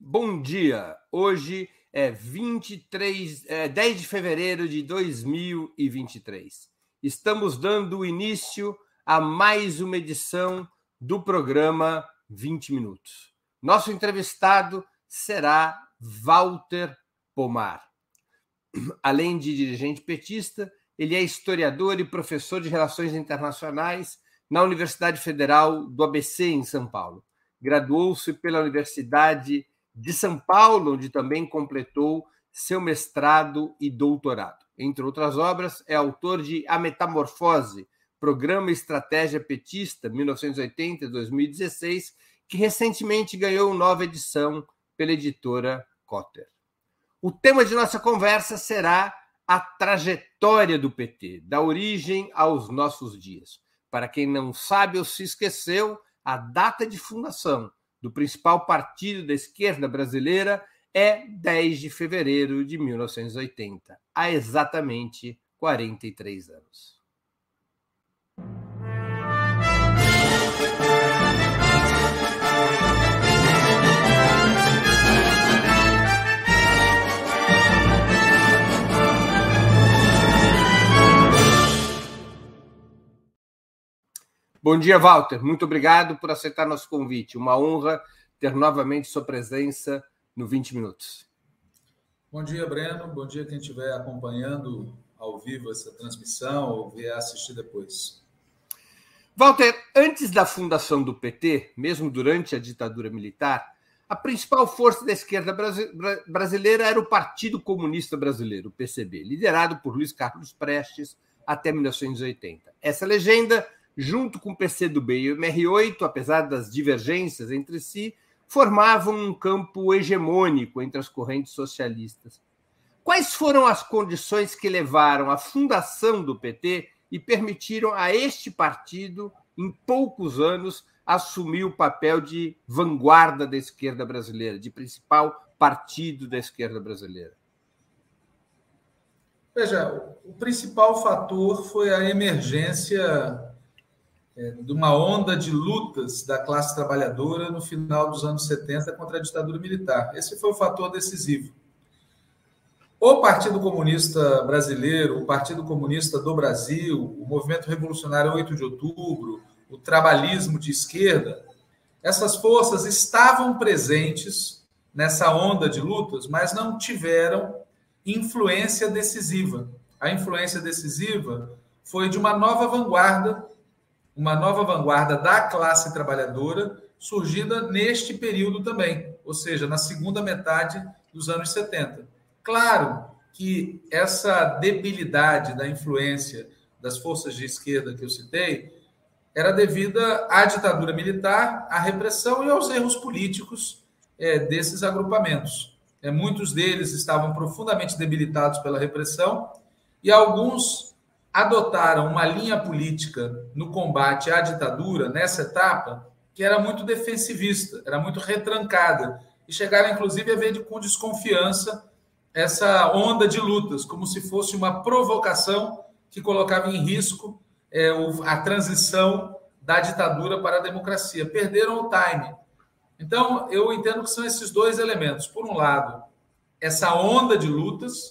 Bom dia. Hoje é 23, é 10 de fevereiro de 2023. Estamos dando início a mais uma edição do programa 20 minutos. Nosso entrevistado será Walter Pomar. Além de dirigente petista, ele é historiador e professor de relações internacionais na Universidade Federal do ABC em São Paulo. Graduou-se pela Universidade de São Paulo, onde também completou seu mestrado e doutorado. Entre outras obras, é autor de A Metamorfose, Programa Estratégia Petista, 1980-2016, que recentemente ganhou nova edição pela editora Cotter. O tema de nossa conversa será a trajetória do PT, da origem aos nossos dias. Para quem não sabe ou se esqueceu, a data de fundação do principal partido da esquerda brasileira é 10 de fevereiro de 1980, há exatamente 43 anos. Bom dia, Walter. Muito obrigado por aceitar nosso convite. Uma honra ter novamente sua presença no 20 Minutos. Bom dia, Breno. Bom dia quem estiver acompanhando ao vivo essa transmissão ou vier assistir depois. Walter, antes da fundação do PT, mesmo durante a ditadura militar, a principal força da esquerda brasileira era o Partido Comunista Brasileiro, o PCB, liderado por Luiz Carlos Prestes até 1980. Essa legenda junto com o PCdoB e o MR8, apesar das divergências entre si, formavam um campo hegemônico entre as correntes socialistas. Quais foram as condições que levaram à fundação do PT e permitiram a este partido, em poucos anos, assumir o papel de vanguarda da esquerda brasileira, de principal partido da esquerda brasileira? Veja, o principal fator foi a emergência de uma onda de lutas da classe trabalhadora no final dos anos 70 contra a ditadura militar. Esse foi o fator decisivo. O Partido Comunista Brasileiro, o Partido Comunista do Brasil, o Movimento Revolucionário 8 de Outubro, o trabalhismo de esquerda, essas forças estavam presentes nessa onda de lutas, mas não tiveram influência decisiva. A influência decisiva foi de uma nova vanguarda uma nova vanguarda da classe trabalhadora surgida neste período também, ou seja, na segunda metade dos anos 70. Claro que essa debilidade da influência das forças de esquerda que eu citei era devida à ditadura militar, à repressão e aos erros políticos é, desses agrupamentos. É, muitos deles estavam profundamente debilitados pela repressão e alguns adotaram uma linha política no combate à ditadura, nessa etapa, que era muito defensivista, era muito retrancada, e chegaram, inclusive, a ver com desconfiança essa onda de lutas, como se fosse uma provocação que colocava em risco é, a transição da ditadura para a democracia. Perderam o time. Então, eu entendo que são esses dois elementos. Por um lado, essa onda de lutas,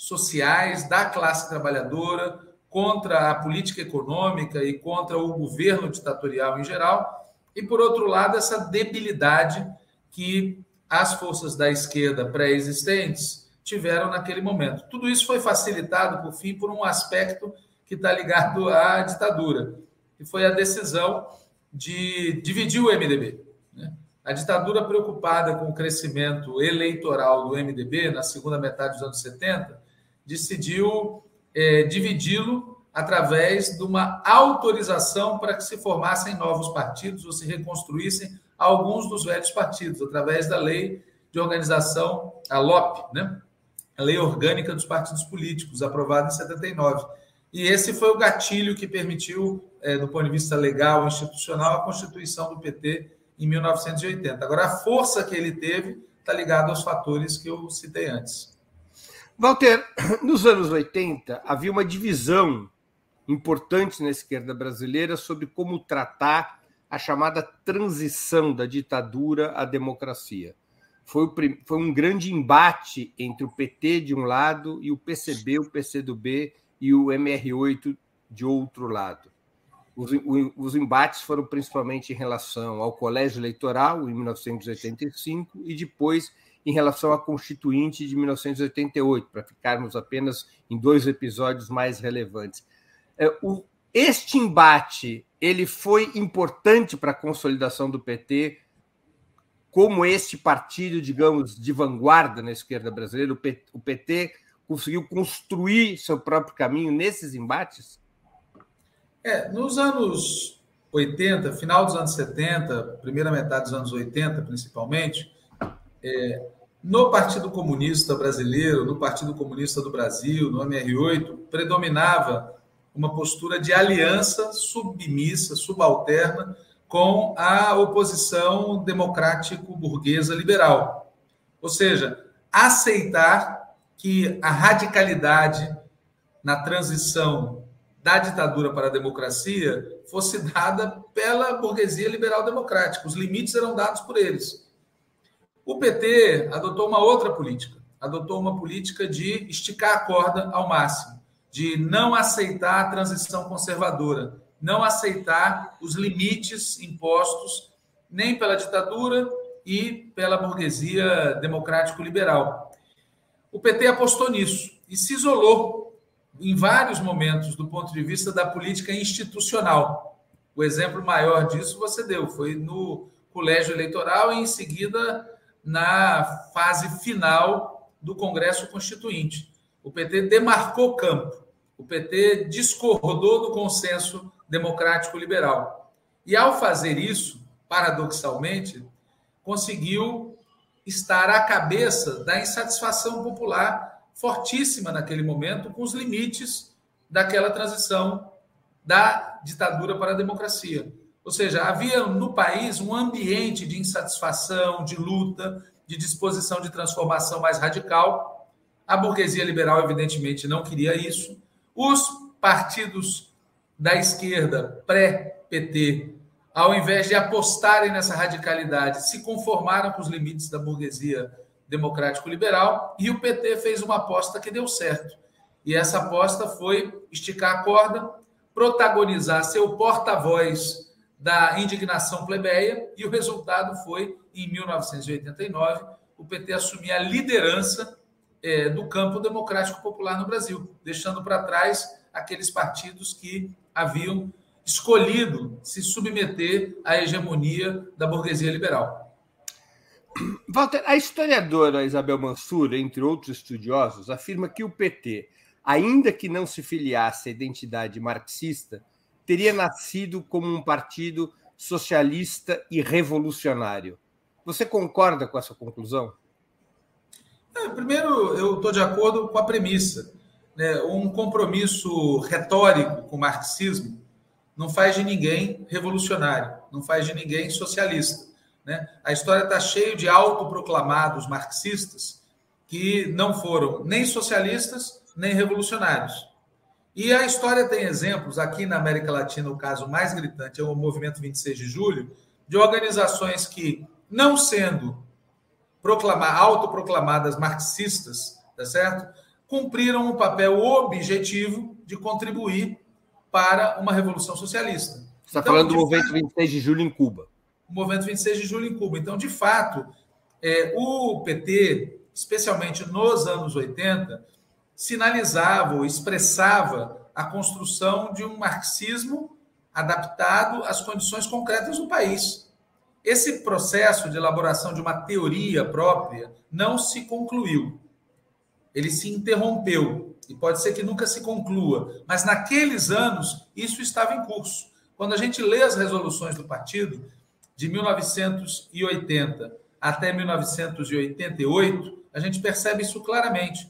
sociais da classe trabalhadora contra a política econômica e contra o governo ditatorial em geral, e por outro lado, essa debilidade que as forças da esquerda pré-existentes tiveram naquele momento. Tudo isso foi facilitado, por fim, por um aspecto que está ligado à ditadura, que foi a decisão de dividir o MDB. Né? A ditadura, preocupada com o crescimento eleitoral do MDB na segunda metade dos anos 70, decidiu é, dividi-lo através de uma autorização para que se formassem novos partidos ou se reconstruíssem alguns dos velhos partidos, através da lei de organização, a LOP, né? a Lei Orgânica dos Partidos Políticos, aprovada em 79. E esse foi o gatilho que permitiu, é, do ponto de vista legal e institucional, a constituição do PT em 1980. Agora, a força que ele teve está ligada aos fatores que eu citei antes. Walter, nos anos 80 havia uma divisão importante na esquerda brasileira sobre como tratar a chamada transição da ditadura à democracia. foi, foi um grande embate entre o PT de um lado e o PCB, o PCdoB e o MR8 de outro lado. Os, os embates foram principalmente em relação ao colégio eleitoral, em 1985, e depois em relação à Constituinte de 1988, para ficarmos apenas em dois episódios mais relevantes. É, este embate ele foi importante para a consolidação do PT como este partido, digamos, de vanguarda na esquerda brasileira, o PT conseguiu construir seu próprio caminho nesses embates? É, nos anos 80, final dos anos 70, primeira metade dos anos 80, principalmente, é, no Partido Comunista Brasileiro, no Partido Comunista do Brasil, no MR8, predominava uma postura de aliança submissa, subalterna com a oposição democrático-burguesa liberal. Ou seja, aceitar que a radicalidade na transição da ditadura para a democracia fosse dada pela burguesia liberal democrática. Os limites eram dados por eles. O PT adotou uma outra política. Adotou uma política de esticar a corda ao máximo, de não aceitar a transição conservadora, não aceitar os limites impostos nem pela ditadura e pela burguesia democrático-liberal. O PT apostou nisso e se isolou em vários momentos do ponto de vista da política institucional. O exemplo maior disso você deu, foi no colégio eleitoral e em seguida na fase final do Congresso Constituinte. O PT demarcou campo, o PT discordou do consenso democrático liberal. E ao fazer isso, paradoxalmente, conseguiu estar à cabeça da insatisfação popular fortíssima naquele momento com os limites daquela transição da ditadura para a democracia. Ou seja, havia no país um ambiente de insatisfação, de luta, de disposição de transformação mais radical. A burguesia liberal, evidentemente, não queria isso. Os partidos da esquerda pré-PT, ao invés de apostarem nessa radicalidade, se conformaram com os limites da burguesia democrático-liberal e o PT fez uma aposta que deu certo. E essa aposta foi esticar a corda, protagonizar seu porta-voz da indignação plebeia, e o resultado foi, em 1989, o PT assumir a liderança é, do campo democrático popular no Brasil, deixando para trás aqueles partidos que haviam escolhido se submeter à hegemonia da burguesia liberal. Walter, a historiadora Isabel Mansur, entre outros estudiosos, afirma que o PT, ainda que não se filiasse à identidade marxista, teria nascido como um partido socialista e revolucionário. Você concorda com essa conclusão? É, primeiro, eu estou de acordo com a premissa né, um compromisso retórico com o marxismo não faz de ninguém revolucionário, não faz de ninguém socialista. Né? A história está cheia de autoproclamados marxistas que não foram nem socialistas nem revolucionários. E a história tem exemplos, aqui na América Latina, o caso mais gritante é o Movimento 26 de Julho, de organizações que, não sendo proclamar, autoproclamadas marxistas, tá certo? cumpriram um papel objetivo de contribuir para uma revolução socialista. Você está então, falando do movimento fato, 26 de julho em Cuba. O movimento 26 de julho em Cuba. Então, de fato, é, o PT, especialmente nos anos 80, sinalizava ou expressava a construção de um marxismo adaptado às condições concretas do país. Esse processo de elaboração de uma teoria própria não se concluiu ele se interrompeu e pode ser que nunca se conclua, mas naqueles anos isso estava em curso. Quando a gente lê as resoluções do partido de 1980 até 1988, a gente percebe isso claramente.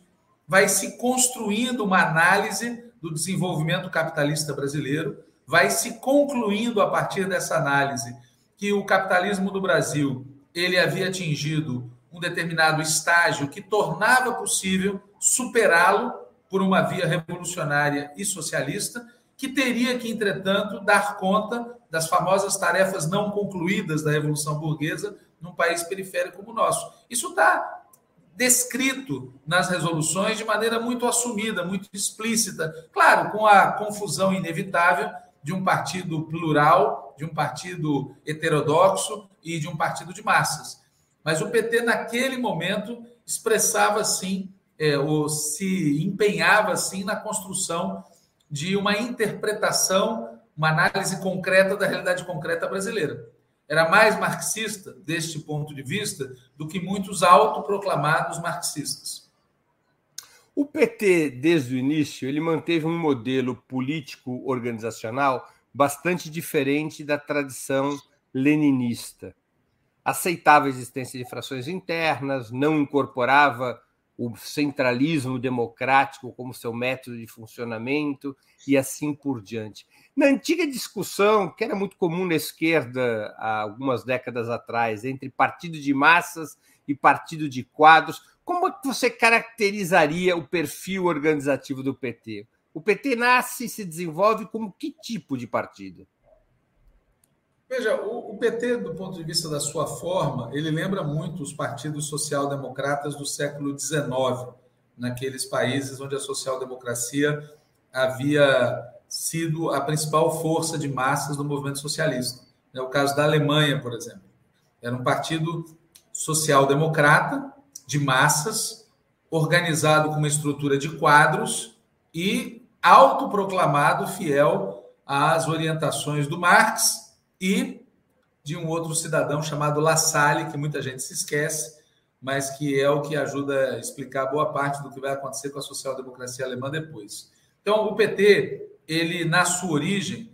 Vai se construindo uma análise do desenvolvimento capitalista brasileiro, vai se concluindo a partir dessa análise que o capitalismo do Brasil ele havia atingido um determinado estágio que tornava possível superá-lo por uma via revolucionária e socialista, que teria que, entretanto, dar conta das famosas tarefas não concluídas da Revolução Burguesa num país periférico como o nosso. Isso está descrito nas resoluções de maneira muito assumida, muito explícita. Claro, com a confusão inevitável de um partido plural, de um partido heterodoxo e de um partido de massas. Mas o PT, naquele momento, expressava, sim, é, ou se empenhava, sim, na construção de uma interpretação, uma análise concreta da realidade concreta brasileira. Era mais marxista, deste ponto de vista, do que muitos autoproclamados marxistas. O PT, desde o início, ele manteve um modelo político organizacional bastante diferente da tradição leninista. Aceitava a existência de frações internas, não incorporava o centralismo democrático como seu método de funcionamento e assim por diante. Na antiga discussão, que era muito comum na esquerda há algumas décadas atrás, entre partido de massas e partido de quadros, como é você caracterizaria o perfil organizativo do PT? O PT nasce e se desenvolve como que tipo de partido? Veja, o, PT, do ponto de vista da sua forma, ele lembra muito os partidos social-democratas do século XIX, naqueles países onde a social-democracia havia sido a principal força de massas do movimento socialista. É o caso da Alemanha, por exemplo. Era um partido social-democrata, de massas, organizado com uma estrutura de quadros e autoproclamado fiel às orientações do Marx e de um outro cidadão chamado La Salle, que muita gente se esquece, mas que é o que ajuda a explicar boa parte do que vai acontecer com a social-democracia alemã depois. Então, o PT, ele na sua origem,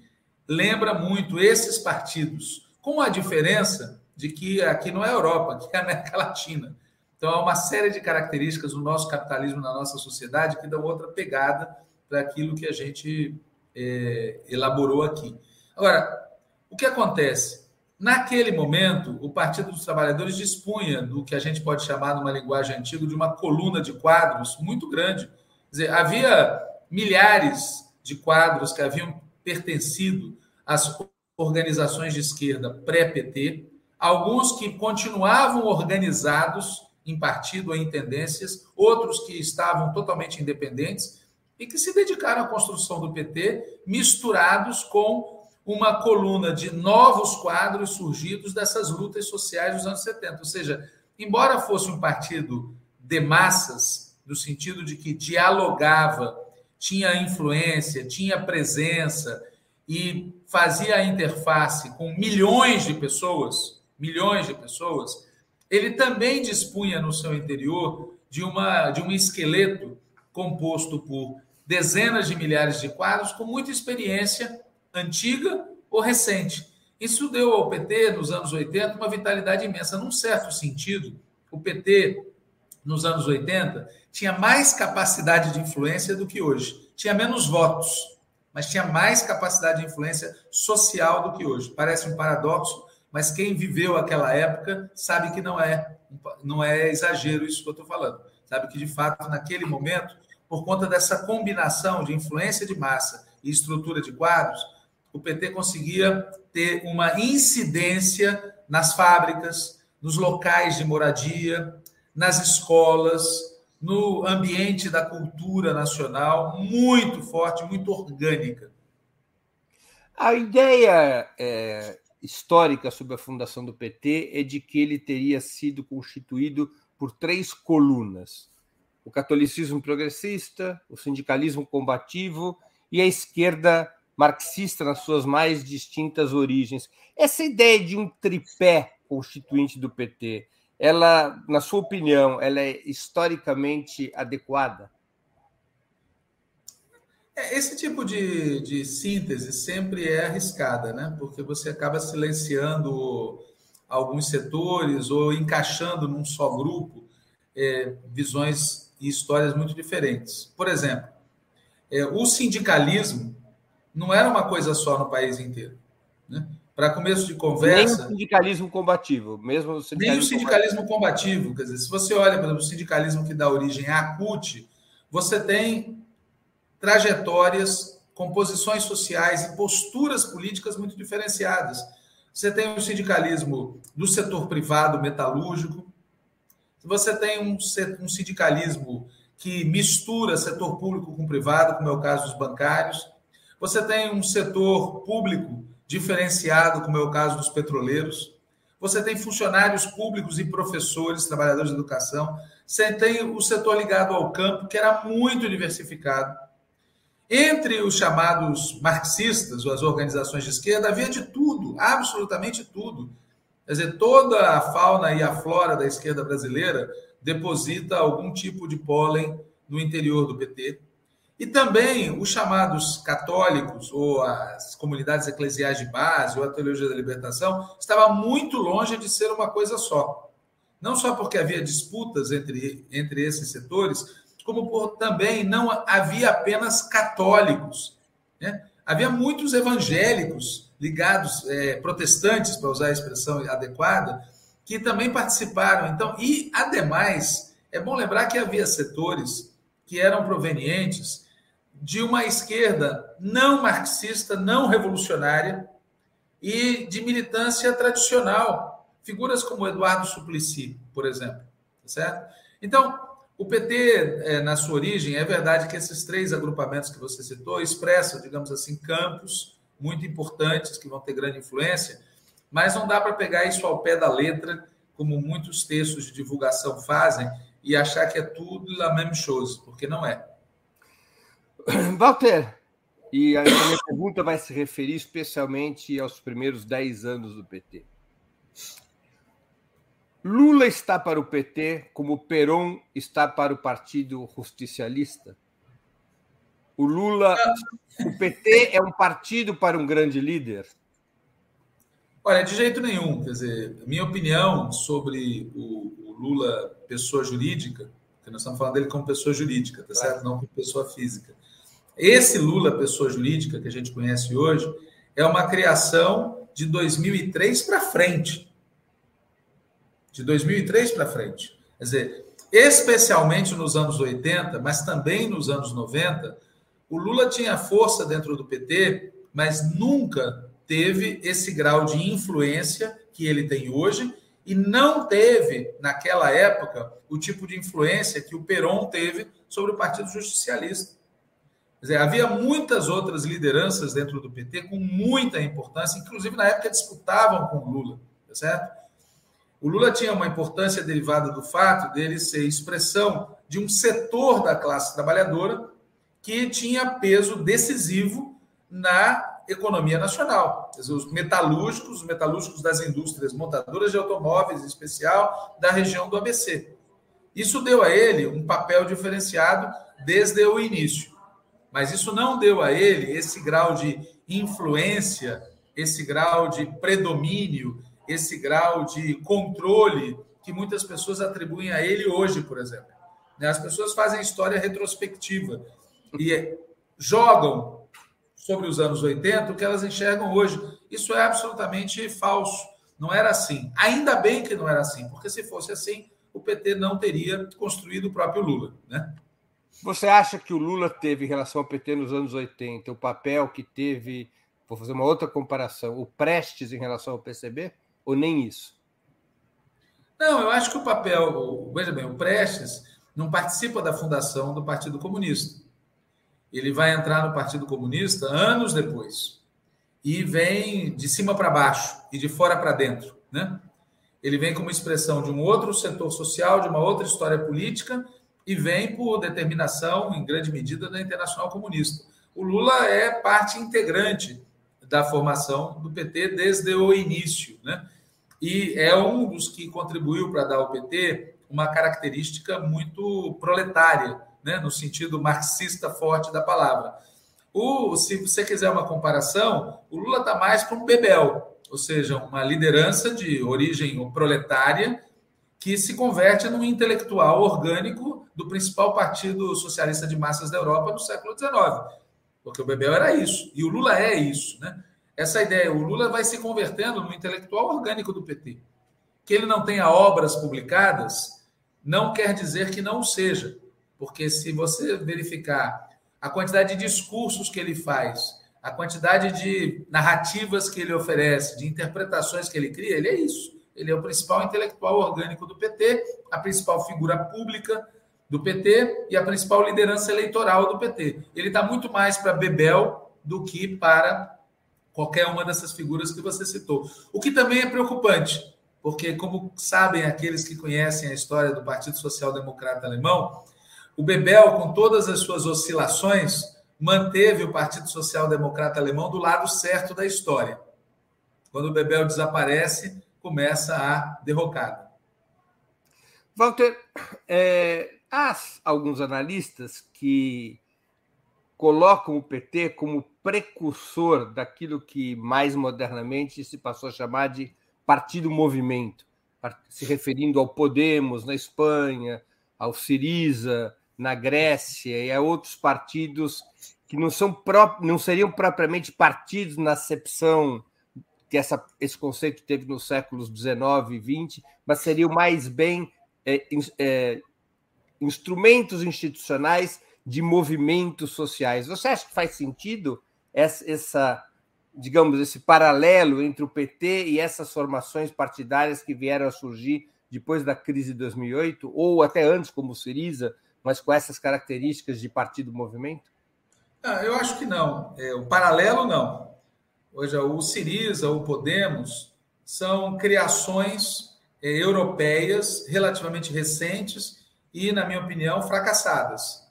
lembra muito esses partidos, com a diferença de que aqui não é Europa, aqui é a América Latina. Então, há uma série de características no nosso capitalismo, na nossa sociedade, que dão outra pegada para aquilo que a gente é, elaborou aqui. Agora, o que acontece? Naquele momento, o Partido dos Trabalhadores dispunha do que a gente pode chamar, numa linguagem antiga, de uma coluna de quadros muito grande. Dizer, havia milhares de quadros que haviam pertencido às organizações de esquerda pré-PT, alguns que continuavam organizados em partido em tendências, outros que estavam totalmente independentes e que se dedicaram à construção do PT, misturados com uma coluna de novos quadros surgidos dessas lutas sociais dos anos 70. Ou seja, embora fosse um partido de massas, no sentido de que dialogava, tinha influência, tinha presença e fazia a interface com milhões de pessoas, milhões de pessoas, ele também dispunha no seu interior de, uma, de um esqueleto composto por dezenas de milhares de quadros com muita experiência antiga ou recente. Isso deu ao PT, nos anos 80, uma vitalidade imensa. Num certo sentido, o PT, nos anos 80, tinha mais capacidade de influência do que hoje. Tinha menos votos, mas tinha mais capacidade de influência social do que hoje. Parece um paradoxo, mas quem viveu aquela época sabe que não é, não é exagero isso que eu estou falando. Sabe que, de fato, naquele momento, por conta dessa combinação de influência de massa e estrutura de quadros, o PT conseguia ter uma incidência nas fábricas, nos locais de moradia, nas escolas, no ambiente da cultura nacional, muito forte, muito orgânica. A ideia é, histórica sobre a fundação do PT é de que ele teria sido constituído por três colunas: o catolicismo progressista, o sindicalismo combativo e a esquerda marxista nas suas mais distintas origens. Essa ideia de um tripé constituinte do PT, ela, na sua opinião, ela é historicamente adequada? É, esse tipo de, de síntese sempre é arriscada, né? porque você acaba silenciando alguns setores ou encaixando num só grupo é, visões e histórias muito diferentes. Por exemplo, é, o sindicalismo não era uma coisa só no país inteiro. Né? Para começo de conversa. Nem o sindicalismo combativo, mesmo o sindicalismo Nem o sindicalismo combativo. Quer dizer, se você olha, por exemplo, o sindicalismo que dá origem à CUT, você tem trajetórias, composições sociais e posturas políticas muito diferenciadas. Você tem o sindicalismo do setor privado metalúrgico. Você tem um, um sindicalismo que mistura setor público com privado, como é o caso dos bancários. Você tem um setor público diferenciado, como é o caso dos petroleiros. Você tem funcionários públicos e professores, trabalhadores de educação. Você tem o setor ligado ao campo, que era muito diversificado. Entre os chamados marxistas, ou as organizações de esquerda, havia de tudo, absolutamente tudo. Quer dizer, toda a fauna e a flora da esquerda brasileira deposita algum tipo de pólen no interior do PT. E também os chamados católicos, ou as comunidades eclesiais de base, ou a teologia da libertação, estava muito longe de ser uma coisa só. Não só porque havia disputas entre, entre esses setores, como por também não havia apenas católicos. Né? Havia muitos evangélicos ligados, é, protestantes, para usar a expressão adequada, que também participaram. Então, e ademais, é bom lembrar que havia setores que eram provenientes de uma esquerda não marxista, não revolucionária e de militância tradicional. Figuras como Eduardo Suplicy, por exemplo. Tá certo? Então, o PT, é, na sua origem, é verdade que esses três agrupamentos que você citou expressam, digamos assim, campos muito importantes que vão ter grande influência, mas não dá para pegar isso ao pé da letra, como muitos textos de divulgação fazem, e achar que é tudo la même chose, porque não é. Walter, e a minha pergunta vai se referir especialmente aos primeiros 10 anos do PT. Lula está para o PT como Peron está para o Partido Justicialista? O Lula, o PT é um partido para um grande líder? Olha, de jeito nenhum. Quer dizer, minha opinião sobre o, o Lula, pessoa jurídica, que nós estamos falando dele como pessoa jurídica, tá certo? Não como pessoa física. Esse Lula, pessoa jurídica, que a gente conhece hoje, é uma criação de 2003 para frente. De 2003 para frente. Quer dizer, especialmente nos anos 80, mas também nos anos 90, o Lula tinha força dentro do PT, mas nunca teve esse grau de influência que ele tem hoje e não teve, naquela época, o tipo de influência que o Peron teve sobre o Partido Justicialista. Dizer, havia muitas outras lideranças dentro do PT com muita importância, inclusive na época disputavam com o Lula, tá certo? O Lula tinha uma importância derivada do fato dele ser expressão de um setor da classe trabalhadora que tinha peso decisivo na economia nacional. Dizer, os metalúrgicos, os metalúrgicos das indústrias montadoras de automóveis, em especial da região do ABC. Isso deu a ele um papel diferenciado desde o início. Mas isso não deu a ele esse grau de influência, esse grau de predomínio, esse grau de controle que muitas pessoas atribuem a ele hoje, por exemplo. Né, as pessoas fazem história retrospectiva e jogam sobre os anos 80 o que elas enxergam hoje. Isso é absolutamente falso. Não era assim. Ainda bem que não era assim, porque se fosse assim, o PT não teria construído o próprio Lula. Né? Você acha que o Lula teve em relação ao PT nos anos 80 o papel que teve, vou fazer uma outra comparação, o Prestes em relação ao PCB? Ou nem isso? Não, eu acho que o papel, veja bem, o Prestes não participa da fundação do Partido Comunista. Ele vai entrar no Partido Comunista anos depois. E vem de cima para baixo e de fora para dentro. Né? Ele vem como expressão de um outro setor social, de uma outra história política e vem por determinação, em grande medida, da Internacional Comunista. O Lula é parte integrante da formação do PT desde o início, né? E é um dos que contribuiu para dar ao PT uma característica muito proletária, né? no sentido marxista forte da palavra. O, se você quiser uma comparação, o Lula está mais para um bebel, ou seja, uma liderança de origem proletária que se converte num intelectual orgânico do principal partido socialista de massas da Europa no século XIX. Porque o Bebel era isso, e o Lula é isso. Né? Essa ideia, o Lula vai se convertendo no intelectual orgânico do PT. Que ele não tenha obras publicadas não quer dizer que não seja. Porque se você verificar a quantidade de discursos que ele faz, a quantidade de narrativas que ele oferece, de interpretações que ele cria, ele é isso. Ele é o principal intelectual orgânico do PT, a principal figura pública do PT e a principal liderança eleitoral do PT. Ele está muito mais para Bebel do que para qualquer uma dessas figuras que você citou. O que também é preocupante, porque, como sabem aqueles que conhecem a história do Partido Social Democrata Alemão, o Bebel, com todas as suas oscilações, manteve o Partido Social Democrata Alemão do lado certo da história. Quando o Bebel desaparece, começa a derrocada. Walter, é, há alguns analistas que colocam o PT como precursor daquilo que mais modernamente se passou a chamar de partido movimento, se referindo ao Podemos na Espanha, ao Siriza na Grécia e a outros partidos que não, são não seriam propriamente partidos na acepção que essa, esse conceito teve nos séculos XIX e XX, mas seriam mais bem é, é, instrumentos institucionais de movimentos sociais. Você acha que faz sentido essa, essa, digamos, esse paralelo entre o PT e essas formações partidárias que vieram a surgir depois da crise de 2008, ou até antes, como o Siriza, mas com essas características de partido-movimento? Ah, eu acho que não. É, o paralelo, não. Hoje, o Siriza, o Podemos, são criações é, europeias relativamente recentes e, na minha opinião, fracassadas.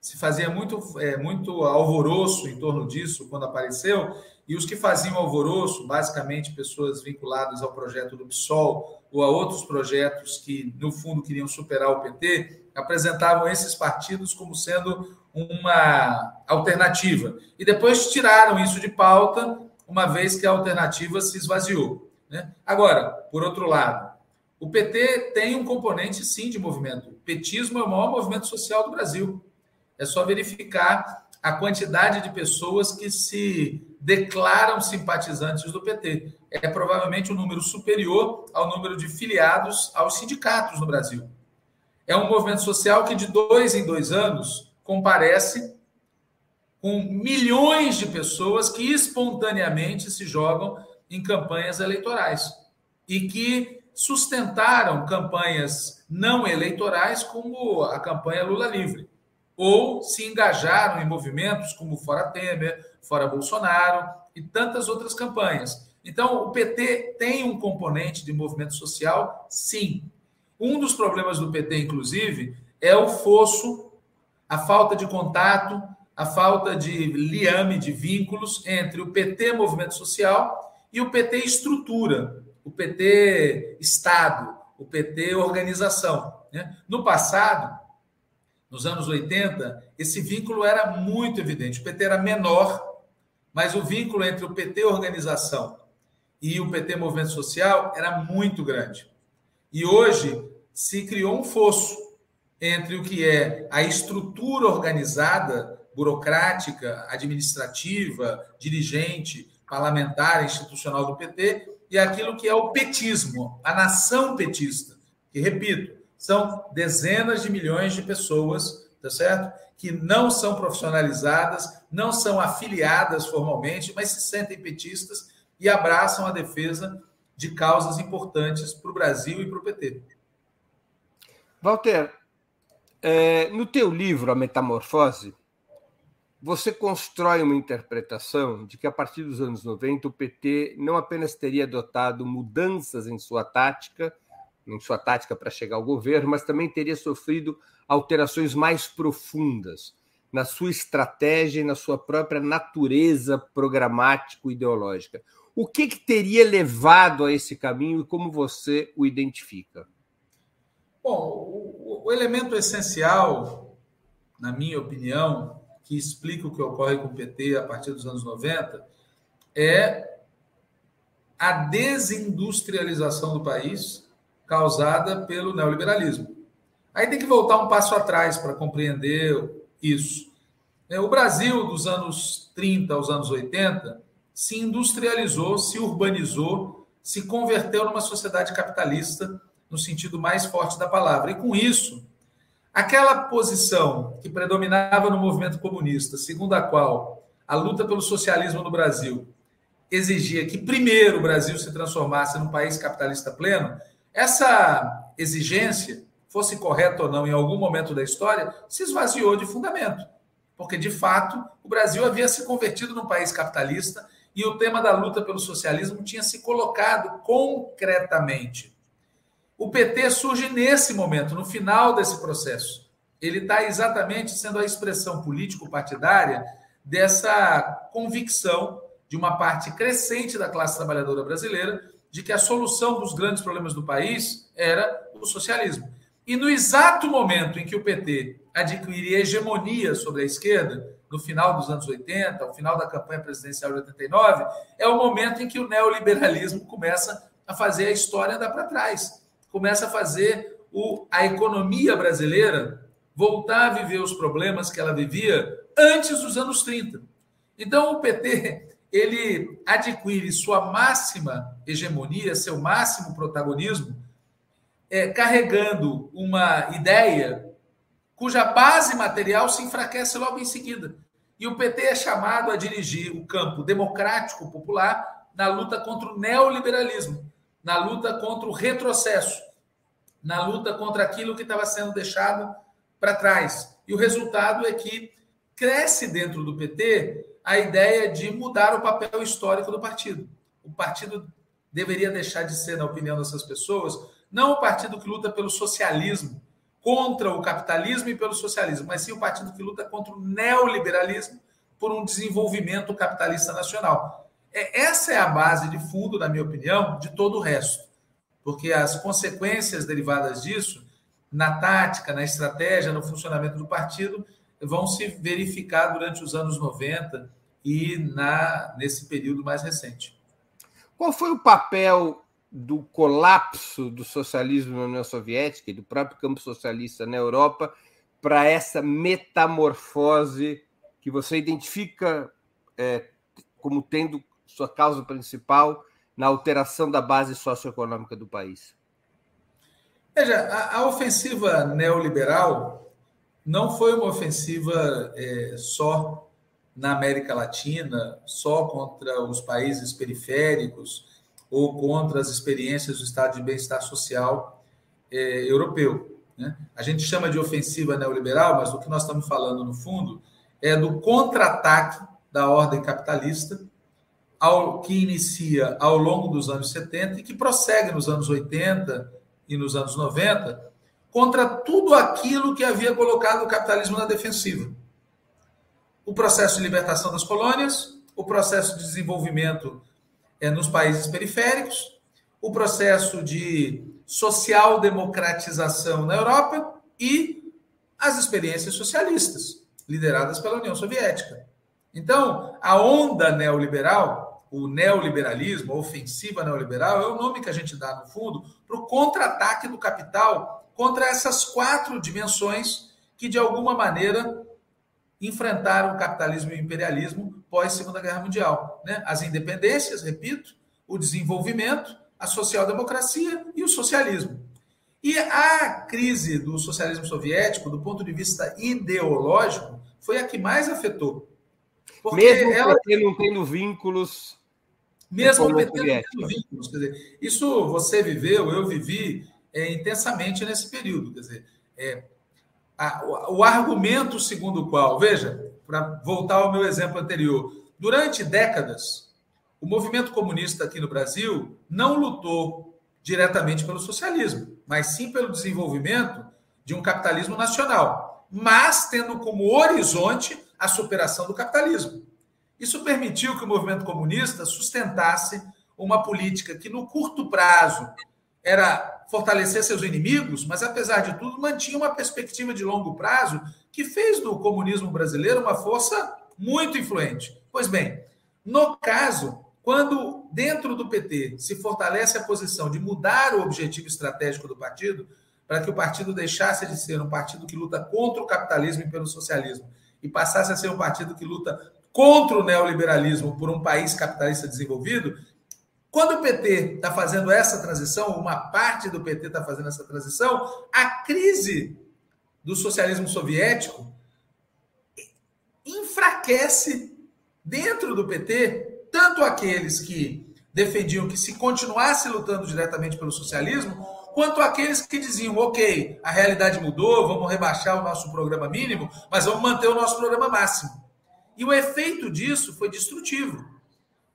Se fazia muito, é, muito alvoroço em torno disso quando apareceu, e os que faziam alvoroço, basicamente pessoas vinculadas ao projeto do PSOL ou a outros projetos que, no fundo, queriam superar o PT, apresentavam esses partidos como sendo uma alternativa. E depois tiraram isso de pauta, uma vez que a alternativa se esvaziou. Né? Agora, por outro lado, o PT tem um componente, sim, de movimento. O petismo é o maior movimento social do Brasil. É só verificar a quantidade de pessoas que se declaram simpatizantes do PT. É provavelmente um número superior ao número de filiados aos sindicatos no Brasil. É um movimento social que, de dois em dois anos, comparece com milhões de pessoas que espontaneamente se jogam em campanhas eleitorais e que sustentaram campanhas não eleitorais, como a campanha Lula Livre, ou se engajaram em movimentos como Fora Temer, Fora Bolsonaro e tantas outras campanhas. Então, o PT tem um componente de movimento social, sim, um dos problemas do PT, inclusive, é o fosso, a falta de contato, a falta de liame, de vínculos entre o PT movimento social e o PT estrutura, o PT Estado, o PT organização. Né? No passado, nos anos 80, esse vínculo era muito evidente. O PT era menor, mas o vínculo entre o PT organização e o PT movimento social era muito grande. E hoje se criou um fosso entre o que é a estrutura organizada, burocrática, administrativa, dirigente, parlamentar, institucional do PT, e aquilo que é o petismo, a nação petista, que, repito, são dezenas de milhões de pessoas, tá certo? Que não são profissionalizadas, não são afiliadas formalmente, mas se sentem petistas e abraçam a defesa de causas importantes para o Brasil e para o PT. Walter, é, no teu livro A Metamorfose, você constrói uma interpretação de que a partir dos anos 90 o PT não apenas teria adotado mudanças em sua tática, em sua tática para chegar ao governo, mas também teria sofrido alterações mais profundas na sua estratégia e na sua própria natureza programático-ideológica. O que, que teria levado a esse caminho e como você o identifica? Bom, o, o elemento essencial, na minha opinião, que explica o que ocorre com o PT a partir dos anos 90, é a desindustrialização do país causada pelo neoliberalismo. Aí tem que voltar um passo atrás para compreender isso. É, o Brasil, dos anos 30 aos anos 80, se industrializou, se urbanizou, se converteu numa sociedade capitalista no sentido mais forte da palavra. E com isso, aquela posição que predominava no movimento comunista, segundo a qual a luta pelo socialismo no Brasil exigia que primeiro o Brasil se transformasse num país capitalista pleno, essa exigência, fosse correta ou não em algum momento da história, se esvaziou de fundamento. Porque, de fato, o Brasil havia se convertido num país capitalista e o tema da luta pelo socialismo tinha se colocado concretamente. O PT surge nesse momento, no final desse processo. Ele está exatamente sendo a expressão político-partidária dessa convicção de uma parte crescente da classe trabalhadora brasileira de que a solução dos grandes problemas do país era o socialismo. E no exato momento em que o PT adquiria hegemonia sobre a esquerda, no final dos anos 80, ao final da campanha presidencial de 89, é o momento em que o neoliberalismo começa a fazer a história andar para trás, começa a fazer o, a economia brasileira voltar a viver os problemas que ela vivia antes dos anos 30. Então o PT ele adquire sua máxima hegemonia, seu máximo protagonismo, é, carregando uma ideia cuja base material se enfraquece logo em seguida. E o PT é chamado a dirigir o campo democrático popular na luta contra o neoliberalismo, na luta contra o retrocesso, na luta contra aquilo que estava sendo deixado para trás. E o resultado é que cresce dentro do PT a ideia de mudar o papel histórico do partido. O partido deveria deixar de ser, na opinião dessas pessoas, não o partido que luta pelo socialismo, contra o capitalismo e pelo socialismo, mas sim o partido que luta contra o neoliberalismo por um desenvolvimento capitalista nacional. É, essa é a base de fundo, na minha opinião, de todo o resto. Porque as consequências derivadas disso, na tática, na estratégia, no funcionamento do partido, vão se verificar durante os anos 90 e na, nesse período mais recente. Qual foi o papel do colapso do socialismo na União Soviética e do próprio campo socialista na Europa para essa metamorfose que você identifica é, como tendo sua causa principal na alteração da base socioeconômica do país? Veja, a, a ofensiva neoliberal não foi uma ofensiva é, só na América Latina, só contra os países periféricos ou contra as experiências do estado de bem-estar social é, europeu. Né? A gente chama de ofensiva neoliberal, mas o que nós estamos falando, no fundo, é do contra-ataque da ordem capitalista ao, que inicia ao longo dos anos 70 e que prossegue nos anos 80 e nos anos 90, contra tudo aquilo que havia colocado o capitalismo na defensiva. O processo de libertação das colônias, o processo de desenvolvimento é, nos países periféricos, o processo de social-democratização na Europa e as experiências socialistas, lideradas pela União Soviética. Então, a onda neoliberal, o neoliberalismo, a ofensiva neoliberal, é o nome que a gente dá, no fundo, para o contra-ataque do capital contra essas quatro dimensões que, de alguma maneira, enfrentaram o capitalismo e o imperialismo pós-Segunda Guerra Mundial. Né? As independências, repito, o desenvolvimento, a social-democracia e o socialismo. E a crise do socialismo soviético, do ponto de vista ideológico, foi a que mais afetou. Porque Mesmo ela não tendo vínculos. Mesmo tendo vínculos. Quer dizer, isso você viveu, eu vivi, é, intensamente nesse período. Quer dizer, é, a, o, o argumento segundo o qual, veja, para voltar ao meu exemplo anterior, durante décadas, o movimento comunista aqui no Brasil não lutou diretamente pelo socialismo, mas sim pelo desenvolvimento de um capitalismo nacional, mas tendo como horizonte a superação do capitalismo. Isso permitiu que o movimento comunista sustentasse uma política que, no curto prazo, era fortalecer seus inimigos, mas apesar de tudo mantinha uma perspectiva de longo prazo que fez do comunismo brasileiro uma força muito influente. Pois bem, no caso, quando dentro do PT se fortalece a posição de mudar o objetivo estratégico do partido, para que o partido deixasse de ser um partido que luta contra o capitalismo e pelo socialismo e passasse a ser um partido que luta contra o neoliberalismo por um país capitalista desenvolvido, quando o PT está fazendo essa transição, uma parte do PT está fazendo essa transição, a crise do socialismo soviético enfraquece dentro do PT, tanto aqueles que defendiam que se continuasse lutando diretamente pelo socialismo, quanto aqueles que diziam, ok, a realidade mudou, vamos rebaixar o nosso programa mínimo, mas vamos manter o nosso programa máximo. E o efeito disso foi destrutivo,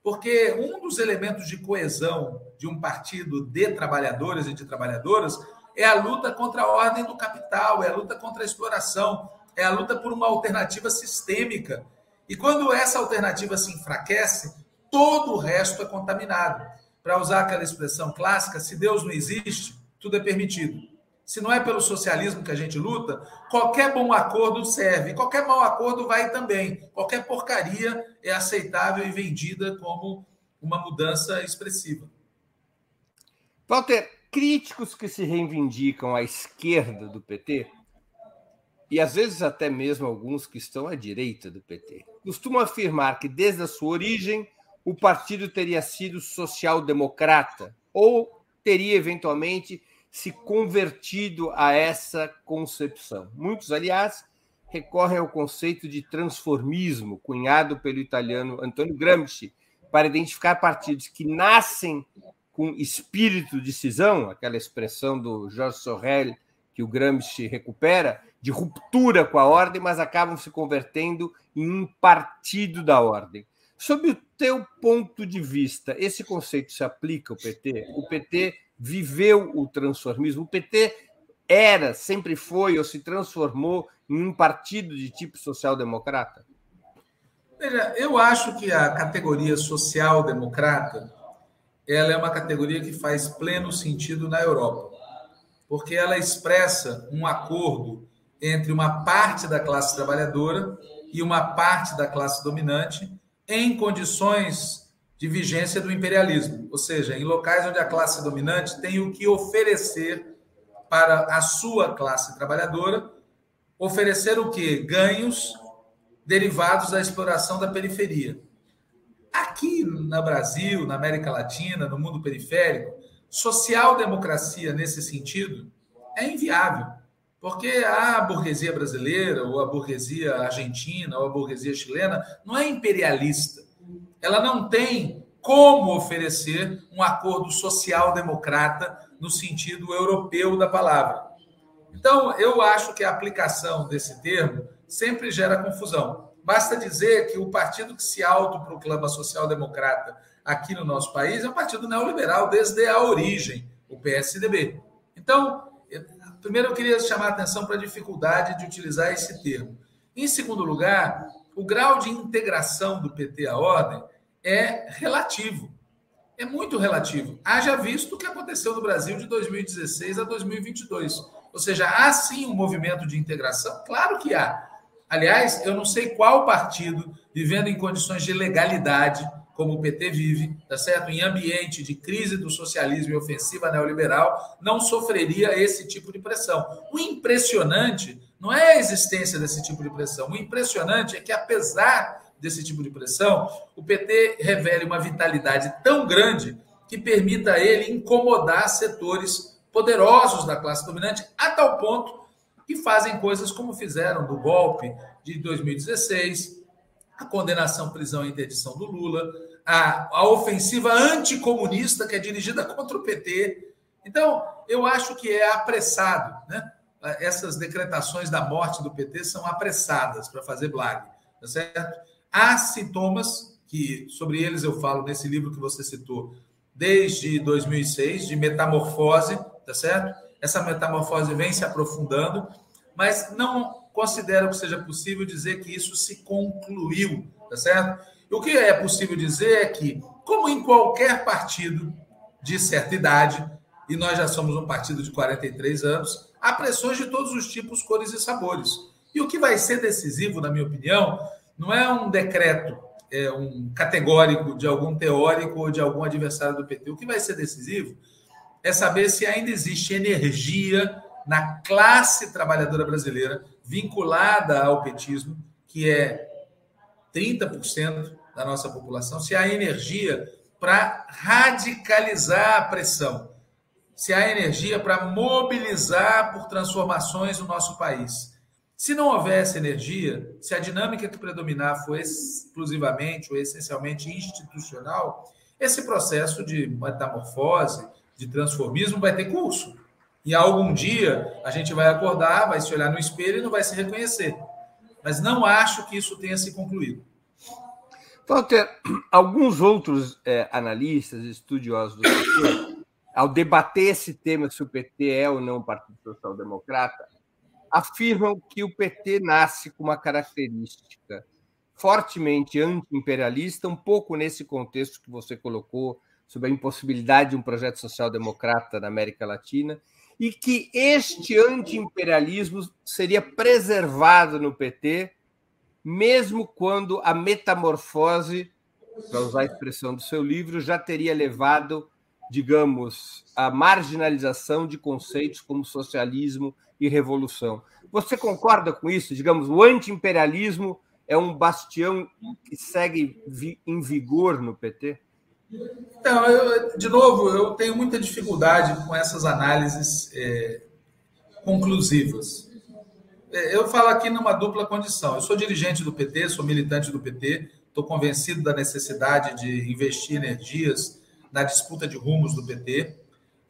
porque um dos elementos de coesão de um partido de trabalhadores e de trabalhadoras é a luta contra a ordem do capital, é a luta contra a exploração, é a luta por uma alternativa sistêmica. E quando essa alternativa se enfraquece, todo o resto é contaminado. Para usar aquela expressão clássica, se Deus não existe, tudo é permitido. Se não é pelo socialismo que a gente luta, qualquer bom acordo serve, qualquer mau acordo vai também. Qualquer porcaria é aceitável e vendida como uma mudança expressiva. Walter, críticos que se reivindicam à esquerda do PT, e às vezes até mesmo alguns que estão à direita do PT, costumam afirmar que desde a sua origem o partido teria sido social-democrata ou teria eventualmente se convertido a essa concepção. Muitos, aliás, recorrem ao conceito de transformismo, cunhado pelo italiano Antonio Gramsci, para identificar partidos que nascem com espírito de cisão, aquela expressão do Georges Sorel que o Gramsci recupera, de ruptura com a ordem, mas acabam se convertendo em um partido da ordem. Sob o teu ponto de vista, esse conceito se aplica ao PT? O PT viveu o transformismo. O PT era, sempre foi ou se transformou em um partido de tipo social-democrata? Veja, eu acho que a categoria social-democrata ela é uma categoria que faz pleno sentido na Europa, porque ela expressa um acordo entre uma parte da classe trabalhadora e uma parte da classe dominante em condições de vigência do imperialismo, ou seja, em locais onde a classe dominante tem o que oferecer para a sua classe trabalhadora, oferecer o que? Ganhos derivados da exploração da periferia. Aqui no Brasil, na América Latina, no mundo periférico, social-democracia nesse sentido é inviável, porque a burguesia brasileira, ou a burguesia argentina, ou a burguesia chilena não é imperialista ela não tem como oferecer um acordo social-democrata no sentido europeu da palavra. Então, eu acho que a aplicação desse termo sempre gera confusão. Basta dizer que o partido que se autoproclama social-democrata aqui no nosso país é um partido neoliberal desde a origem, o PSDB. Então, primeiro eu queria chamar a atenção para a dificuldade de utilizar esse termo. Em segundo lugar, o grau de integração do PT à ordem é relativo. É muito relativo. Haja visto o que aconteceu no Brasil de 2016 a 2022. Ou seja, há sim um movimento de integração? Claro que há. Aliás, eu não sei qual partido, vivendo em condições de legalidade, como o PT vive, tá certo? Em ambiente de crise do socialismo e ofensiva neoliberal, não sofreria esse tipo de pressão. O impressionante não é a existência desse tipo de pressão. O impressionante é que, apesar desse tipo de pressão, o PT revele uma vitalidade tão grande que permita a ele incomodar setores poderosos da classe dominante, a tal ponto que fazem coisas como fizeram do golpe de 2016, a condenação, prisão e interdição do Lula, a, a ofensiva anticomunista que é dirigida contra o PT. Então, eu acho que é apressado, né? Essas decretações da morte do PT são apressadas para fazer blague, tá certo? Há sintomas que sobre eles eu falo nesse livro que você citou, desde 2006, de metamorfose, tá certo? Essa metamorfose vem se aprofundando, mas não considero que seja possível dizer que isso se concluiu, tá certo? O que é possível dizer é que, como em qualquer partido de certa idade, e nós já somos um partido de 43 anos, há pressões de todos os tipos, cores e sabores. E o que vai ser decisivo, na minha opinião, não é um decreto, é um categórico de algum teórico ou de algum adversário do PT. O que vai ser decisivo é saber se ainda existe energia na classe trabalhadora brasileira vinculada ao petismo, que é 30% da nossa população, se há energia para radicalizar a pressão se há energia para mobilizar por transformações no nosso país. Se não houvesse energia, se a dinâmica que predominar for exclusivamente ou essencialmente institucional, esse processo de metamorfose, de transformismo vai ter curso. E algum dia a gente vai acordar, vai se olhar no espelho e não vai se reconhecer. Mas não acho que isso tenha se concluído. Walter, alguns outros é, analistas, estudiosos do PT, ao debater esse tema se o PT é ou não partido social-democrata, afirmam que o PT nasce com uma característica fortemente anti-imperialista, um pouco nesse contexto que você colocou sobre a impossibilidade de um projeto social-democrata na América Latina, e que este anti-imperialismo seria preservado no PT, mesmo quando a metamorfose, para usar a expressão do seu livro, já teria levado, digamos, à marginalização de conceitos como socialismo e revolução. Você concorda com isso? Digamos, o anti-imperialismo é um bastião que segue em vigor no PT? Então, eu, de novo, eu tenho muita dificuldade com essas análises é, conclusivas. É, eu falo aqui numa dupla condição. Eu sou dirigente do PT, sou militante do PT, estou convencido da necessidade de investir energias na disputa de rumos do PT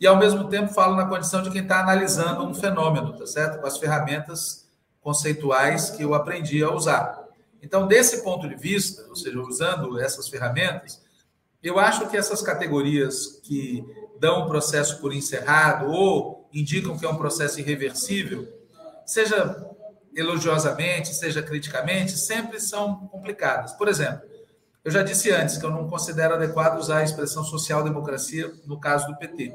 e, ao mesmo tempo, falo na condição de quem está analisando um fenômeno, tá certo? Com as ferramentas conceituais que eu aprendi a usar. Então, desse ponto de vista, ou seja, usando essas ferramentas, eu acho que essas categorias que dão o processo por encerrado ou indicam que é um processo irreversível, seja elogiosamente, seja criticamente, sempre são complicadas. Por exemplo, eu já disse antes que eu não considero adequado usar a expressão social-democracia no caso do PT.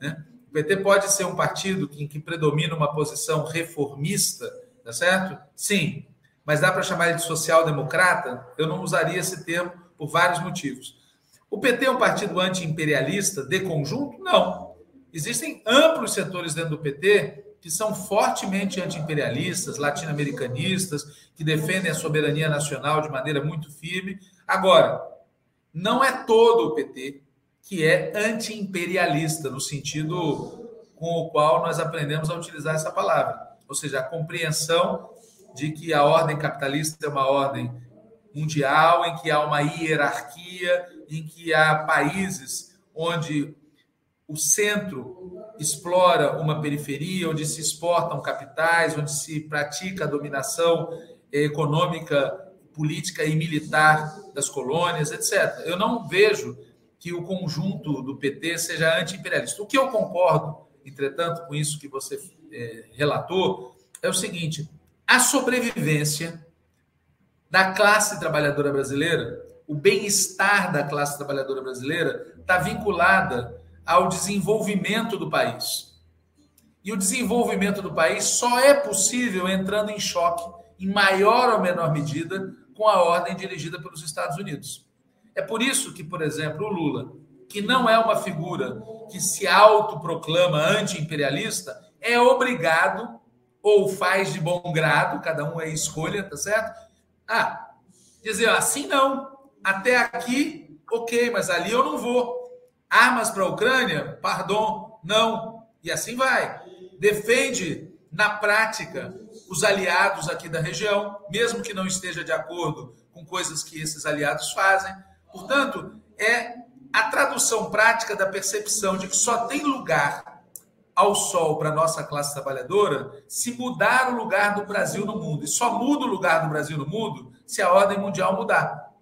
Né? O PT pode ser um partido que, que predomina uma posição reformista, tá certo? Sim, mas dá para chamar ele de social-democrata? Eu não usaria esse termo por vários motivos. O PT é um partido anti-imperialista de conjunto? Não. Existem amplos setores dentro do PT que são fortemente anti-imperialistas, latino-americanistas, que defendem a soberania nacional de maneira muito firme. Agora, não é todo o PT que é anti-imperialista, no sentido com o qual nós aprendemos a utilizar essa palavra. Ou seja, a compreensão de que a ordem capitalista é uma ordem mundial, em que há uma hierarquia, em que há países onde o centro explora uma periferia, onde se exportam capitais, onde se pratica a dominação econômica, política e militar das colônias, etc. Eu não vejo que o conjunto do PT seja anti-imperialista. O que eu concordo, entretanto, com isso que você é, relatou, é o seguinte: a sobrevivência da classe trabalhadora brasileira, o bem-estar da classe trabalhadora brasileira, está vinculada ao desenvolvimento do país. E o desenvolvimento do país só é possível entrando em choque, em maior ou menor medida, com a ordem dirigida pelos Estados Unidos. É por isso que, por exemplo, o Lula, que não é uma figura que se autoproclama anti-imperialista, é obrigado ou faz de bom grado, cada um é escolha, tá certo? Ah, dizer assim não, até aqui, ok, mas ali eu não vou. Armas para a Ucrânia? Pardon, não. E assim vai. Defende, na prática, os aliados aqui da região, mesmo que não esteja de acordo com coisas que esses aliados fazem. Portanto, é a tradução prática da percepção de que só tem lugar ao sol para a nossa classe trabalhadora se mudar o lugar do Brasil no mundo. E só muda o lugar do Brasil no mundo se a ordem mundial mudar.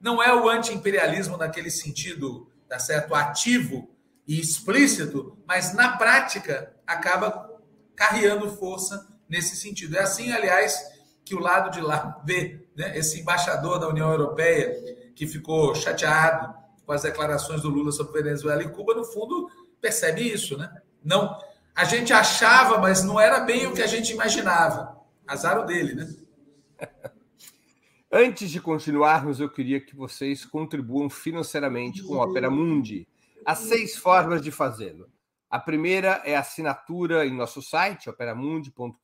Não é o anti-imperialismo naquele sentido, tá certo, ativo e explícito, mas na prática acaba carreando força nesse sentido. É assim, aliás, que o lado de lá vê né, esse embaixador da União Europeia que ficou chateado com as declarações do Lula sobre Venezuela e Cuba, no fundo, percebe isso, né? Não, a gente achava, mas não era bem o que a gente imaginava. Azar o dele, né? Antes de continuarmos, eu queria que vocês contribuam financeiramente com a Opera Mundi. Há seis formas de fazê-lo. A primeira é assinatura em nosso site, operamundi.com.br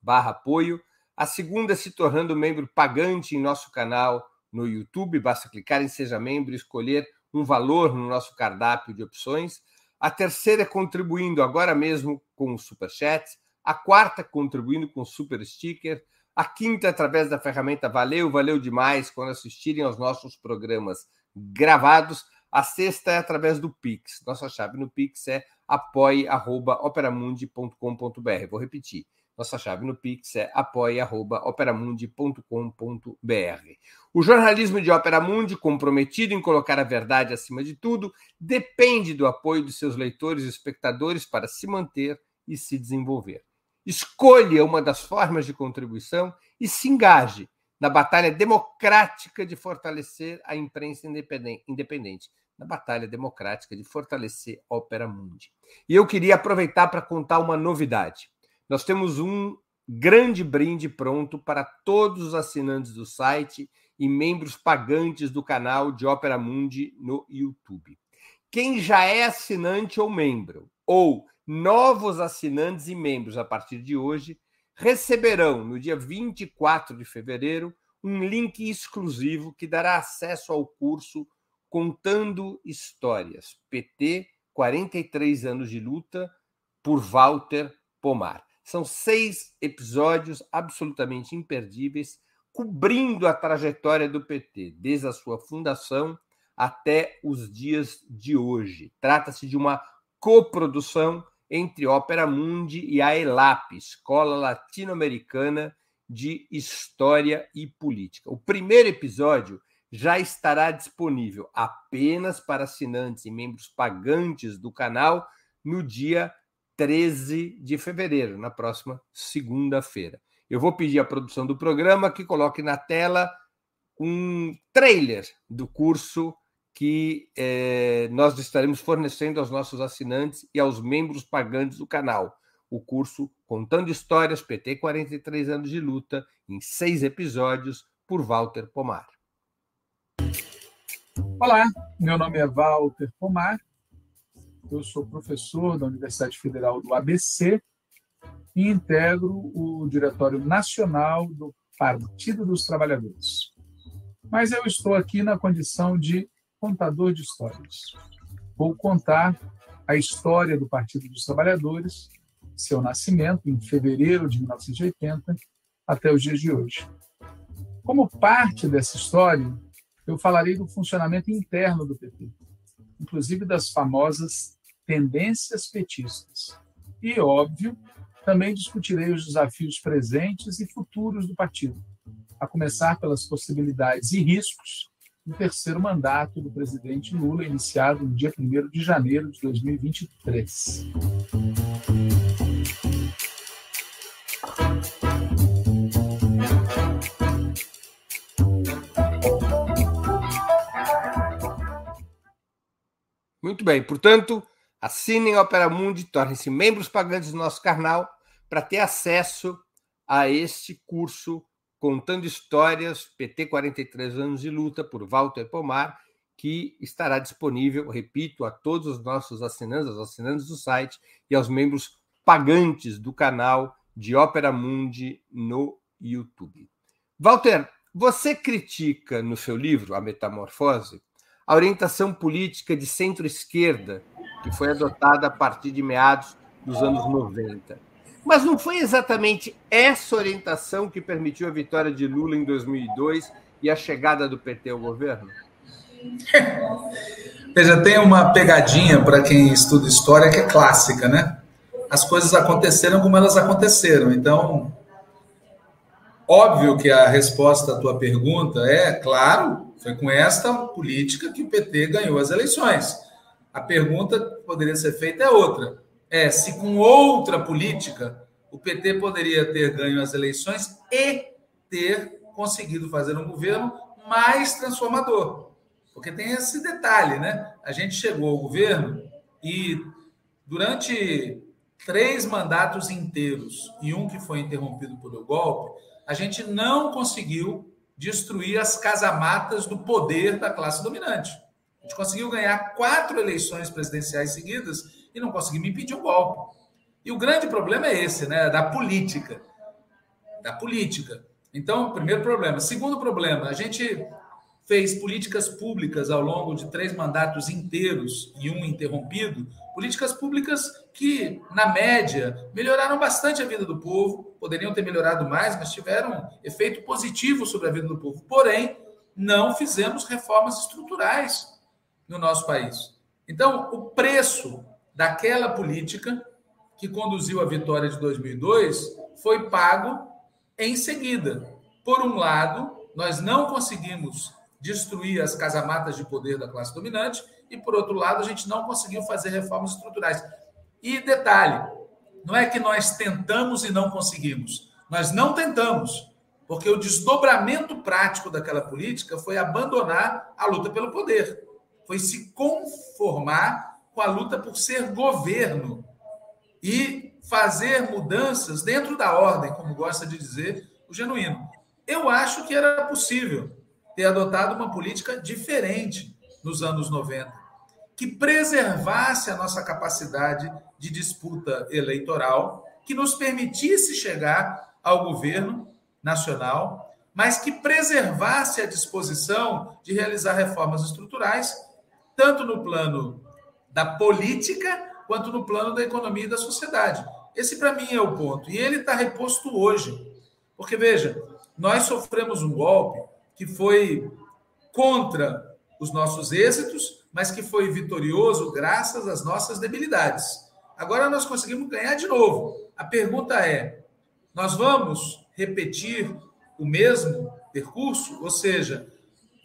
barra apoio. A segunda é se tornando membro pagante em nosso canal no YouTube, basta clicar em Seja Membro e escolher um valor no nosso cardápio de opções. A terceira é contribuindo agora mesmo com o Superchat, a quarta contribuindo com super sticker, a quinta através da ferramenta Valeu, valeu demais quando assistirem aos nossos programas gravados. A sexta é através do Pix. Nossa chave no Pix é apoie.operamundi.com.br. Vou repetir. Nossa chave no Pix é apoia.operamundi.com.br. O jornalismo de Opera Mundi, comprometido em colocar a verdade acima de tudo, depende do apoio de seus leitores e espectadores para se manter e se desenvolver. Escolha uma das formas de contribuição e se engaje na batalha democrática de fortalecer a imprensa independente, na batalha democrática de fortalecer a Opera Mundi. E eu queria aproveitar para contar uma novidade. Nós temos um grande brinde pronto para todos os assinantes do site e membros pagantes do canal de Opera Mundi no YouTube. Quem já é assinante ou membro, ou novos assinantes e membros a partir de hoje, receberão no dia 24 de fevereiro um link exclusivo que dará acesso ao curso Contando Histórias, PT 43 anos de luta, por Walter Pomar. São seis episódios absolutamente imperdíveis, cobrindo a trajetória do PT, desde a sua fundação até os dias de hoje. Trata-se de uma coprodução entre Ópera Mundi e a ELAP, Escola Latino-Americana de História e Política. O primeiro episódio já estará disponível apenas para assinantes e membros pagantes do canal no dia 13 de fevereiro, na próxima segunda-feira. Eu vou pedir à produção do programa que coloque na tela um trailer do curso que eh, nós estaremos fornecendo aos nossos assinantes e aos membros pagantes do canal. O curso Contando Histórias, PT 43 anos de luta, em seis episódios, por Walter Pomar. Olá, meu nome é Walter Pomar eu sou professor da Universidade Federal do ABC e integro o Diretório Nacional do Partido dos Trabalhadores. Mas eu estou aqui na condição de contador de histórias. Vou contar a história do Partido dos Trabalhadores, seu nascimento em fevereiro de 1980 até os dias de hoje. Como parte dessa história, eu falarei do funcionamento interno do PT, inclusive das famosas tendências petistas. E, óbvio, também discutirei os desafios presentes e futuros do partido, a começar pelas possibilidades e riscos do terceiro mandato do presidente Lula, iniciado no dia 1 de janeiro de 2023. Muito bem, portanto, Assinem Opera Mundi, tornem-se membros pagantes do nosso canal para ter acesso a este curso Contando Histórias, PT 43 anos de luta, por Walter Pomar, que estará disponível, repito, a todos os nossos assinantes, aos assinantes do site e aos membros pagantes do canal de Opera Mundi no YouTube. Walter, você critica no seu livro A Metamorfose a orientação política de centro-esquerda que foi adotada a partir de meados dos anos 90. Mas não foi exatamente essa orientação que permitiu a vitória de Lula em 2002 e a chegada do PT ao governo? Veja, tem uma pegadinha para quem estuda história que é clássica, né? As coisas aconteceram como elas aconteceram. Então, óbvio que a resposta à tua pergunta é, claro, foi com esta política que o PT ganhou as eleições. A pergunta que poderia ser feita é outra. É se com outra política o PT poderia ter ganho as eleições e ter conseguido fazer um governo mais transformador. Porque tem esse detalhe, né? A gente chegou ao governo e durante três mandatos inteiros e um que foi interrompido pelo golpe, a gente não conseguiu destruir as casamatas do poder da classe dominante. A gente conseguiu ganhar quatro eleições presidenciais seguidas e não conseguimos impedir um golpe. E o grande problema é esse, né? Da política. Da política. Então, primeiro problema. Segundo problema, a gente fez políticas públicas ao longo de três mandatos inteiros e um interrompido, políticas públicas que, na média, melhoraram bastante a vida do povo, poderiam ter melhorado mais, mas tiveram efeito positivo sobre a vida do povo. Porém, não fizemos reformas estruturais no nosso país. Então, o preço daquela política que conduziu à vitória de 2002 foi pago em seguida. Por um lado, nós não conseguimos destruir as casamatas de poder da classe dominante, e por outro lado, a gente não conseguiu fazer reformas estruturais. E detalhe, não é que nós tentamos e não conseguimos. Nós não tentamos, porque o desdobramento prático daquela política foi abandonar a luta pelo poder, foi se conformar com a luta por ser governo e fazer mudanças dentro da ordem, como gosta de dizer o genuíno. Eu acho que era possível ter adotado uma política diferente nos anos 90, que preservasse a nossa capacidade de disputa eleitoral, que nos permitisse chegar ao governo nacional, mas que preservasse a disposição de realizar reformas estruturais, tanto no plano da política quanto no plano da economia e da sociedade. Esse, para mim, é o ponto. E ele está reposto hoje. Porque, veja, nós sofremos um golpe que foi contra os nossos êxitos, mas que foi vitorioso graças às nossas debilidades. Agora nós conseguimos ganhar de novo. A pergunta é: nós vamos repetir o mesmo percurso? Ou seja,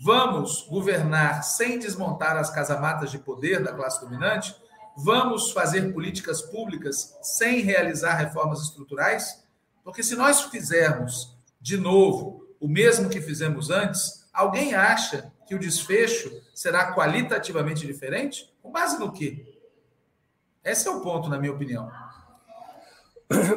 vamos governar sem desmontar as casamatas de poder da classe dominante? Vamos fazer políticas públicas sem realizar reformas estruturais? Porque se nós fizermos de novo o mesmo que fizemos antes, alguém acha que o desfecho será qualitativamente diferente? Com base no quê? Esse é o ponto, na minha opinião.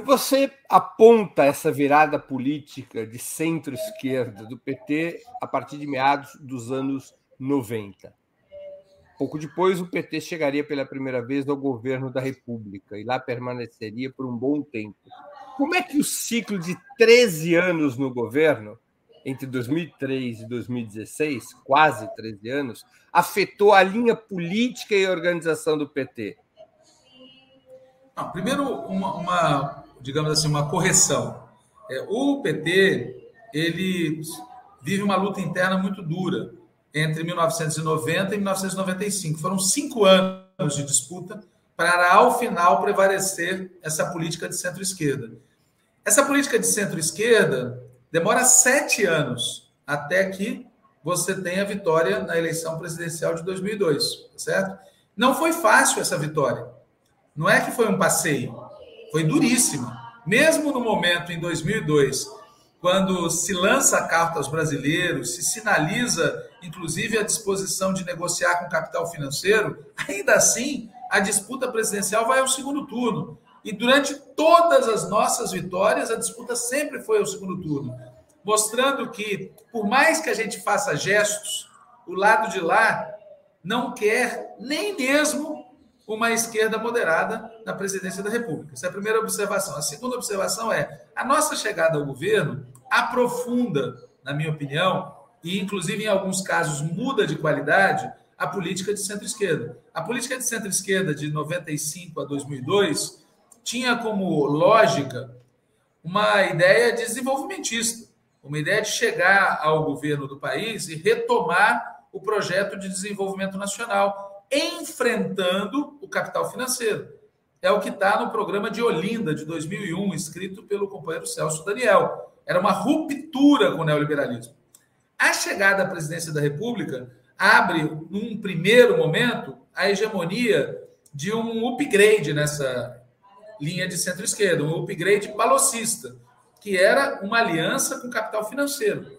Você aponta essa virada política de centro-esquerda do PT a partir de meados dos anos 90. Pouco depois, o PT chegaria pela primeira vez ao governo da República e lá permaneceria por um bom tempo. Como é que o ciclo de 13 anos no governo entre 2003 e 2016, quase 13 anos, afetou a linha política e organização do PT? Não, primeiro, uma, uma, digamos assim, uma correção. É, o PT ele vive uma luta interna muito dura entre 1990 e 1995. Foram cinco anos de disputa para, ao final, prevalecer essa política de centro-esquerda. Essa política de centro-esquerda Demora sete anos até que você tenha vitória na eleição presidencial de 2002, certo? Não foi fácil essa vitória. Não é que foi um passeio, foi duríssima. Mesmo no momento em 2002, quando se lança a carta aos brasileiros, se sinaliza, inclusive, a disposição de negociar com capital financeiro, ainda assim, a disputa presidencial vai ao segundo turno. E durante todas as nossas vitórias, a disputa sempre foi ao segundo turno, mostrando que, por mais que a gente faça gestos, o lado de lá não quer nem mesmo uma esquerda moderada na presidência da República. Essa é a primeira observação. A segunda observação é: a nossa chegada ao governo aprofunda, na minha opinião, e inclusive em alguns casos muda de qualidade, a política de centro-esquerda. A política de centro-esquerda de 95 a 2002 tinha como lógica uma ideia desenvolvimentista, uma ideia de chegar ao governo do país e retomar o projeto de desenvolvimento nacional, enfrentando o capital financeiro. É o que está no programa de Olinda, de 2001, escrito pelo companheiro Celso Daniel. Era uma ruptura com o neoliberalismo. A chegada à presidência da República abre, num primeiro momento, a hegemonia de um upgrade nessa linha de centro-esquerda, um upgrade palocista, que era uma aliança com capital financeiro.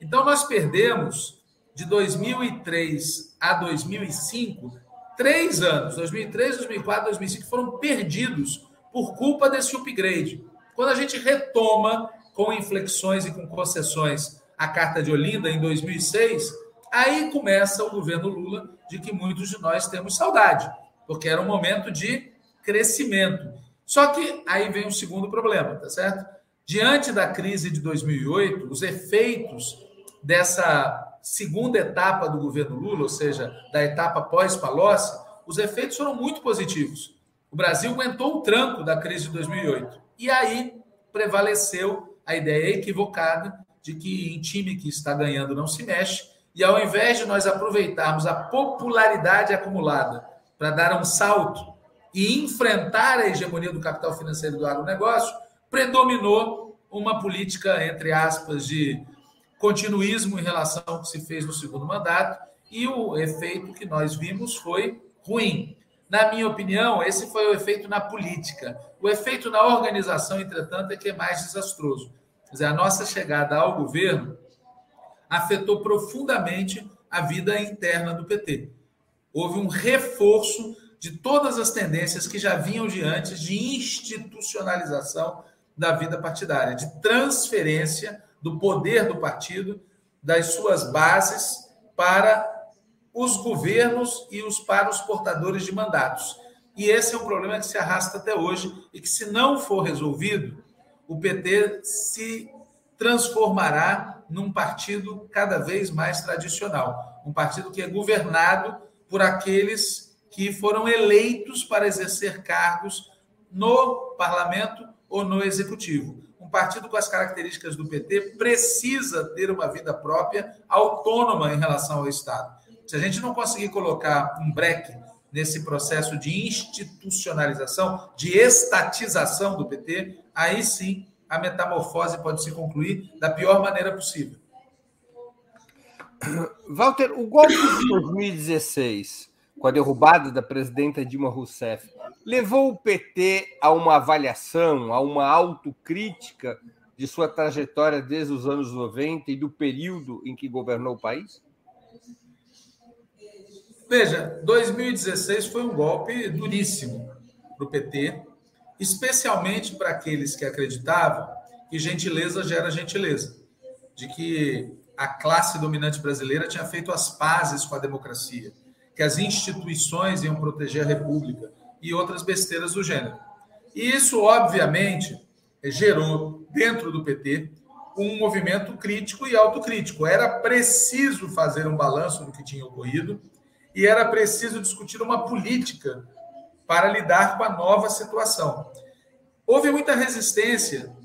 Então, nós perdemos de 2003 a 2005 três anos, 2003, 2004, 2005, foram perdidos por culpa desse upgrade. Quando a gente retoma com inflexões e com concessões a Carta de Olinda em 2006, aí começa o governo Lula, de que muitos de nós temos saudade, porque era um momento de crescimento. Só que aí vem o segundo problema, tá certo? Diante da crise de 2008, os efeitos dessa segunda etapa do governo Lula, ou seja, da etapa pós-Palocci, os efeitos foram muito positivos. O Brasil aguentou o tranco da crise de 2008. E aí prevaleceu a ideia equivocada de que em time que está ganhando não se mexe. E ao invés de nós aproveitarmos a popularidade acumulada para dar um salto e enfrentar a hegemonia do capital financeiro do agronegócio, predominou uma política, entre aspas, de continuismo em relação ao que se fez no segundo mandato, e o efeito que nós vimos foi ruim. Na minha opinião, esse foi o efeito na política. O efeito na organização, entretanto, é que é mais desastroso. Quer dizer, a nossa chegada ao governo afetou profundamente a vida interna do PT. Houve um reforço de todas as tendências que já vinham de antes de institucionalização da vida partidária, de transferência do poder do partido, das suas bases para os governos e os para os portadores de mandatos. E esse é um problema que se arrasta até hoje e que, se não for resolvido, o PT se transformará num partido cada vez mais tradicional, um partido que é governado por aqueles que foram eleitos para exercer cargos no parlamento ou no executivo. Um partido com as características do PT precisa ter uma vida própria, autônoma em relação ao Estado. Se a gente não conseguir colocar um breque nesse processo de institucionalização, de estatização do PT, aí sim a metamorfose pode se concluir da pior maneira possível. Walter, o golpe de 2016, com a derrubada da presidenta Dilma Rousseff, levou o PT a uma avaliação, a uma autocrítica de sua trajetória desde os anos 90 e do período em que governou o país? Veja, 2016 foi um golpe duríssimo para o PT, especialmente para aqueles que acreditavam que gentileza gera gentileza, de que a classe dominante brasileira tinha feito as pazes com a democracia, que as instituições iam proteger a república e outras besteiras do gênero. E isso, obviamente, gerou dentro do PT um movimento crítico e autocrítico. Era preciso fazer um balanço do que tinha ocorrido e era preciso discutir uma política para lidar com a nova situação. Houve muita resistência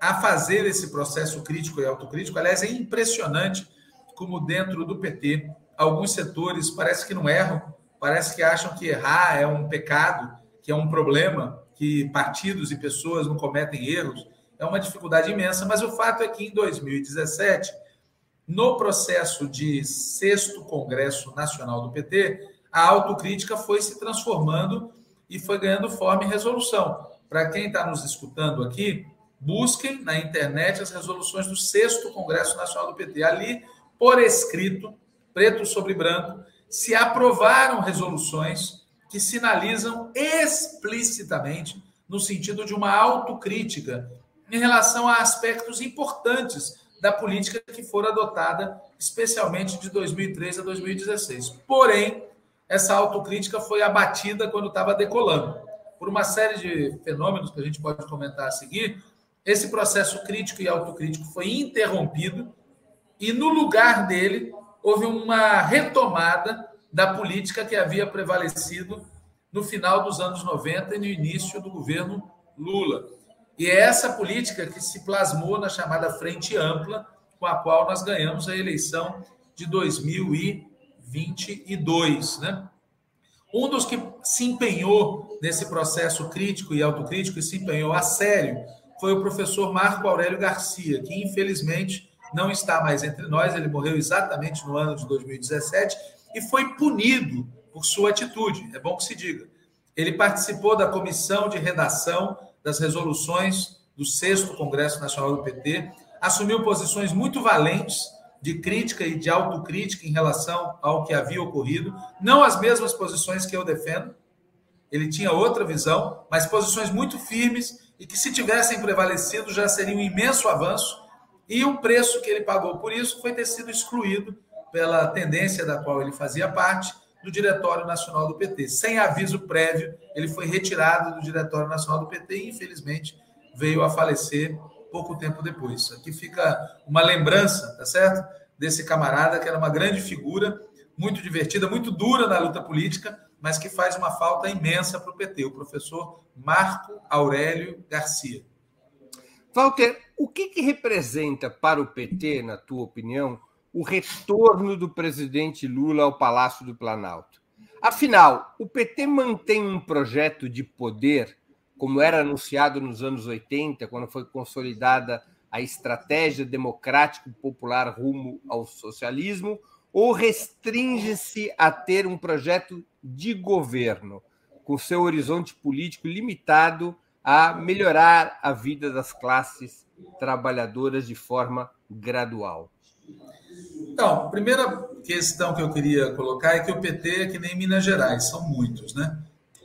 a fazer esse processo crítico e autocrítico. Aliás, é impressionante como dentro do PT alguns setores parece que não erram, parece que acham que errar é um pecado, que é um problema, que partidos e pessoas não cometem erros. É uma dificuldade imensa, mas o fato é que em 2017 no processo de sexto Congresso Nacional do PT, a autocrítica foi se transformando e foi ganhando forma e resolução. Para quem está nos escutando aqui, busquem na internet as resoluções do sexto Congresso Nacional do PT. Ali, por escrito, preto sobre branco, se aprovaram resoluções que sinalizam explicitamente no sentido de uma autocrítica em relação a aspectos importantes da política que for adotada, especialmente de 2003 a 2016. Porém, essa autocrítica foi abatida quando estava decolando. Por uma série de fenômenos que a gente pode comentar a seguir, esse processo crítico e autocrítico foi interrompido e, no lugar dele, houve uma retomada da política que havia prevalecido no final dos anos 90 e no início do governo Lula. E é essa política que se plasmou na chamada Frente Ampla, com a qual nós ganhamos a eleição de 2022. Né? Um dos que se empenhou nesse processo crítico e autocrítico e se empenhou a sério foi o professor Marco Aurélio Garcia, que infelizmente não está mais entre nós, ele morreu exatamente no ano de 2017 e foi punido por sua atitude, é bom que se diga. Ele participou da comissão de redação das resoluções do sexto Congresso Nacional do PT, assumiu posições muito valentes de crítica e de autocrítica em relação ao que havia ocorrido, não as mesmas posições que eu defendo, ele tinha outra visão, mas posições muito firmes e que, se tivessem prevalecido, já seria um imenso avanço. E o preço que ele pagou por isso foi ter sido excluído pela tendência da qual ele fazia parte do Diretório Nacional do PT. Sem aviso prévio, ele foi retirado do Diretório Nacional do PT e, infelizmente, veio a falecer pouco tempo depois. Aqui fica uma lembrança, tá certo? Desse camarada que era uma grande figura, muito divertida, muito dura na luta política, mas que faz uma falta imensa para o PT, o professor Marco Aurélio Garcia. Walter, o que, que representa para o PT, na tua opinião, o retorno do presidente Lula ao Palácio do Planalto? Afinal, o PT mantém um projeto de poder, como era anunciado nos anos 80, quando foi consolidada a estratégia democrático-popular rumo ao socialismo, ou restringe-se a ter um projeto de governo, com seu horizonte político limitado a melhorar a vida das classes trabalhadoras de forma gradual? Então, a primeira questão que eu queria colocar é que o PT é que nem Minas Gerais, são muitos, né?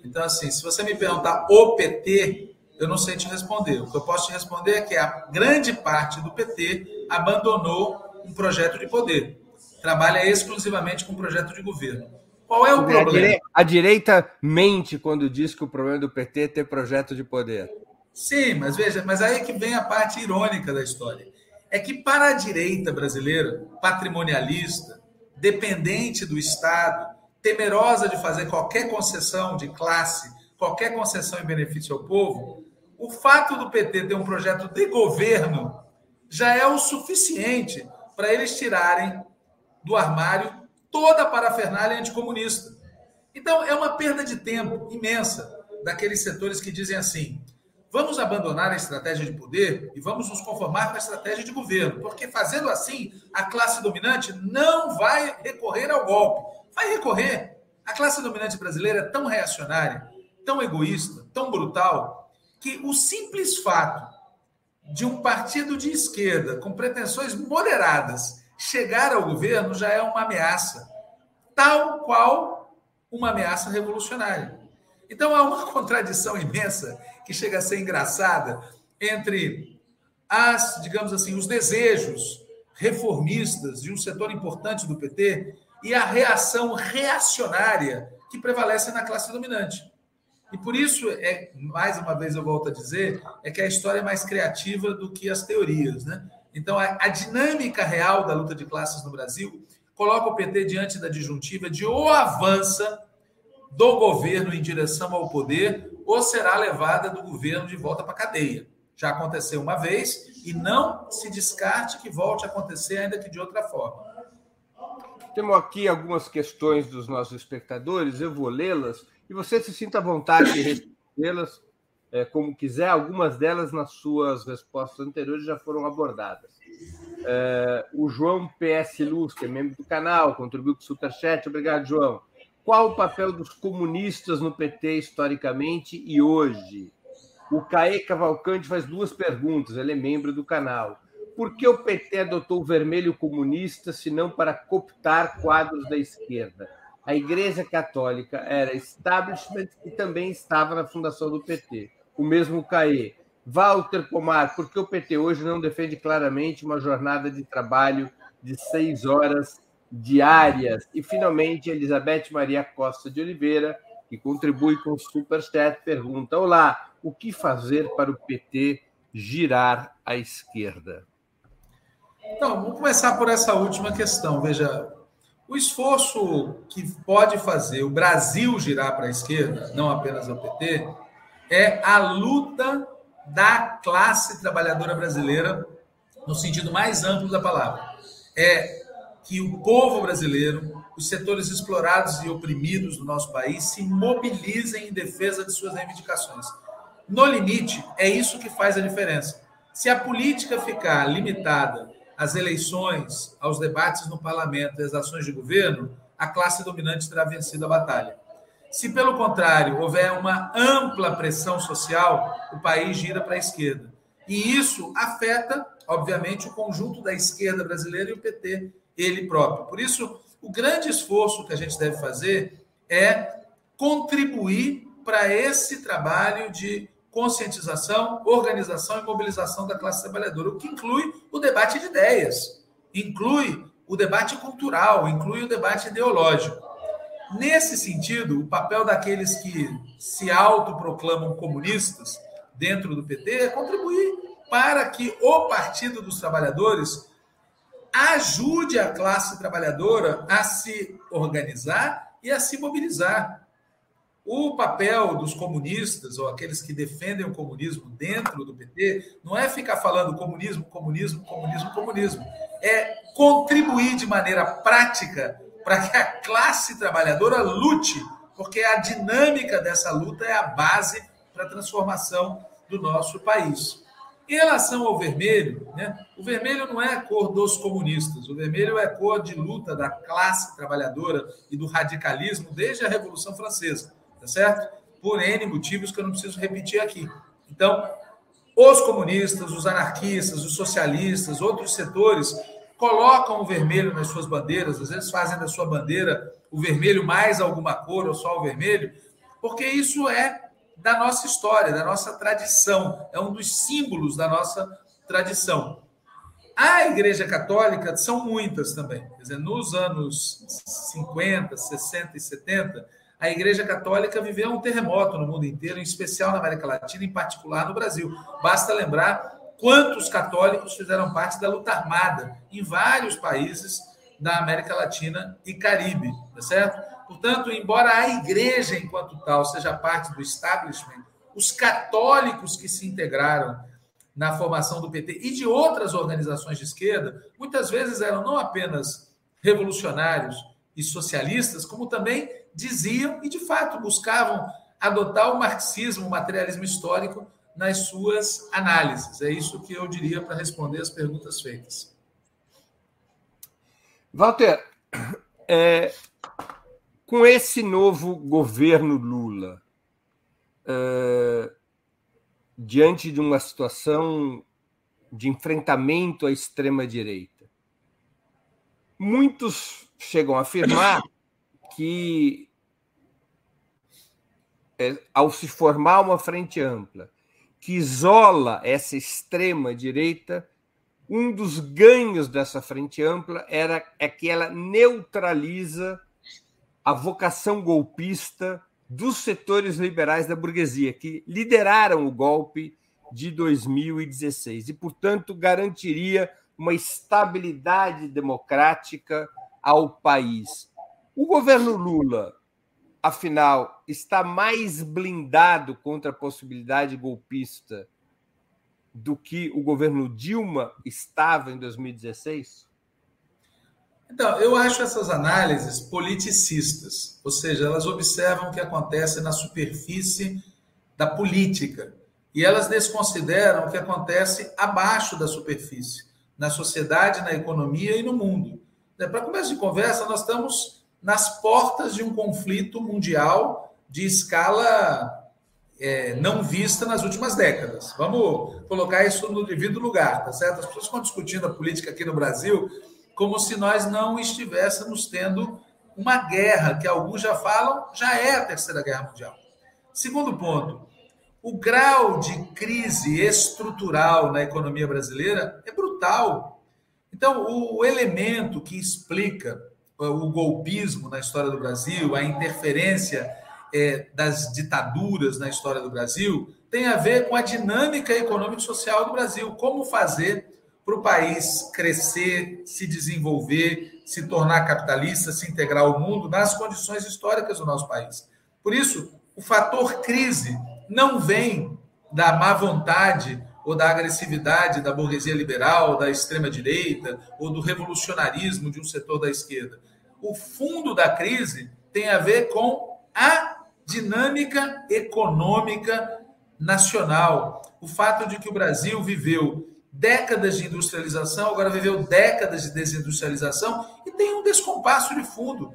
Então, assim, se você me perguntar o PT, eu não sei te responder. O que eu posso te responder é que a grande parte do PT abandonou um projeto de poder. Trabalha exclusivamente com projeto de governo. Qual é o problema? A direita, a direita mente quando diz que o problema do PT é ter projeto de poder. Sim, mas veja, mas aí é que vem a parte irônica da história. É que para a direita brasileira, patrimonialista, dependente do Estado, temerosa de fazer qualquer concessão de classe, qualquer concessão em benefício ao povo, o fato do PT ter um projeto de governo já é o suficiente para eles tirarem do armário toda a parafernália anticomunista. Então, é uma perda de tempo imensa daqueles setores que dizem assim: vamos abandonar a estratégia de poder e vamos nos conformar com a estratégia de governo, porque fazendo assim, a classe dominante não vai recorrer ao golpe. Vai recorrer. A classe dominante brasileira é tão reacionária, tão egoísta, tão brutal, que o simples fato de um partido de esquerda com pretensões moderadas chegar ao governo já é uma ameaça, tal qual uma ameaça revolucionária. Então há uma contradição imensa que chega a ser engraçada entre as, digamos assim, os desejos reformistas de um setor importante do PT e a reação reacionária que prevalece na classe dominante. E por isso, é, mais uma vez eu volto a dizer, é que a história é mais criativa do que as teorias. Né? Então, a, a dinâmica real da luta de classes no Brasil coloca o PT diante da disjuntiva de ou avança do governo em direção ao poder ou será levada do governo de volta para a cadeia. Já aconteceu uma vez e não se descarte que volte a acontecer, ainda que de outra forma. Temos aqui algumas questões dos nossos espectadores, eu vou lê-las e você se sinta à vontade de respondê-las é, como quiser. Algumas delas, nas suas respostas anteriores, já foram abordadas. É, o João PS Luz, que é membro do canal, contribuiu com o Superchat. Obrigado, João. Qual o papel dos comunistas no PT historicamente e hoje? O Caê Cavalcante faz duas perguntas, ele é membro do canal. Por que o PT adotou o vermelho comunista, se não para cooptar quadros da esquerda? A Igreja Católica era establishment e também estava na fundação do PT. O mesmo Caê. Walter Pomar, por que o PT hoje não defende claramente uma jornada de trabalho de seis horas diárias? E, finalmente, Elizabeth Maria Costa de Oliveira, que contribui com o Superchat, pergunta: Olá, o que fazer para o PT girar à esquerda? Então, vamos começar por essa última questão. Veja, o esforço que pode fazer o Brasil girar para a esquerda, não apenas o PT, é a luta da classe trabalhadora brasileira no sentido mais amplo da palavra. É que o povo brasileiro, os setores explorados e oprimidos do nosso país se mobilizem em defesa de suas reivindicações. No limite, é isso que faz a diferença. Se a política ficar limitada às eleições, aos debates no parlamento e às ações de governo, a classe dominante terá vencido a batalha. Se, pelo contrário, houver uma ampla pressão social, o país gira para a esquerda. E isso afeta, obviamente, o conjunto da esquerda brasileira e o PT, ele próprio. Por isso, o grande esforço que a gente deve fazer é contribuir para esse trabalho de conscientização, organização e mobilização da classe trabalhadora, o que inclui o debate de ideias, inclui o debate cultural, inclui o debate ideológico. Nesse sentido, o papel daqueles que se autoproclamam comunistas dentro do PT é contribuir para que o Partido dos Trabalhadores ajude a classe trabalhadora a se organizar e a se mobilizar. O papel dos comunistas, ou aqueles que defendem o comunismo dentro do PT, não é ficar falando comunismo, comunismo, comunismo, comunismo. É contribuir de maneira prática para que a classe trabalhadora lute, porque a dinâmica dessa luta é a base para a transformação do nosso país. Em relação ao vermelho, né, o vermelho não é a cor dos comunistas, o vermelho é a cor de luta da classe trabalhadora e do radicalismo desde a Revolução Francesa tá certo? Por N motivos que eu não preciso repetir aqui. Então, os comunistas, os anarquistas, os socialistas, outros setores colocam o vermelho nas suas bandeiras, às vezes fazem da sua bandeira o vermelho mais alguma cor ou só o vermelho, porque isso é da nossa história, da nossa tradição, é um dos símbolos da nossa tradição. A Igreja Católica são muitas também. Quer dizer, nos anos 50, 60 e 70, a Igreja Católica viveu um terremoto no mundo inteiro, em especial na América Latina, em particular no Brasil. Basta lembrar quantos católicos fizeram parte da luta armada em vários países da América Latina e Caribe, tá certo? Portanto, embora a igreja enquanto tal seja parte do establishment, os católicos que se integraram na formação do PT e de outras organizações de esquerda, muitas vezes eram não apenas revolucionários e socialistas, como também diziam e, de fato, buscavam adotar o marxismo, o materialismo histórico nas suas análises. É isso que eu diria para responder as perguntas feitas. Walter, é, com esse novo governo Lula, é, diante de uma situação de enfrentamento à extrema-direita, muitos chegam a afirmar que, é, ao se formar uma frente ampla que isola essa extrema-direita, um dos ganhos dessa frente ampla era, é que ela neutraliza a vocação golpista dos setores liberais da burguesia, que lideraram o golpe de 2016 e, portanto, garantiria uma estabilidade democrática ao país. O governo Lula, afinal, está mais blindado contra a possibilidade golpista do que o governo Dilma estava em 2016? Então, eu acho essas análises politicistas, ou seja, elas observam o que acontece na superfície da política e elas desconsideram o que acontece abaixo da superfície, na sociedade, na economia e no mundo. Para começo de conversa, nós estamos nas portas de um conflito mundial de escala é, não vista nas últimas décadas. Vamos colocar isso no devido lugar, tá certo? As pessoas estão discutindo a política aqui no Brasil como se nós não estivéssemos tendo uma guerra, que alguns já falam, já é a Terceira Guerra Mundial. Segundo ponto, o grau de crise estrutural na economia brasileira é brutal. Então, o elemento que explica o golpismo na história do Brasil, a interferência é, das ditaduras na história do Brasil, tem a ver com a dinâmica econômica e social do Brasil. Como fazer para o país crescer, se desenvolver, se tornar capitalista, se integrar ao mundo nas condições históricas do nosso país. Por isso, o fator crise não vem da má vontade ou da agressividade da burguesia liberal, da extrema-direita, ou do revolucionarismo de um setor da esquerda. O fundo da crise tem a ver com a dinâmica econômica nacional. O fato de que o Brasil viveu décadas de industrialização, agora viveu décadas de desindustrialização e tem um descompasso de fundo.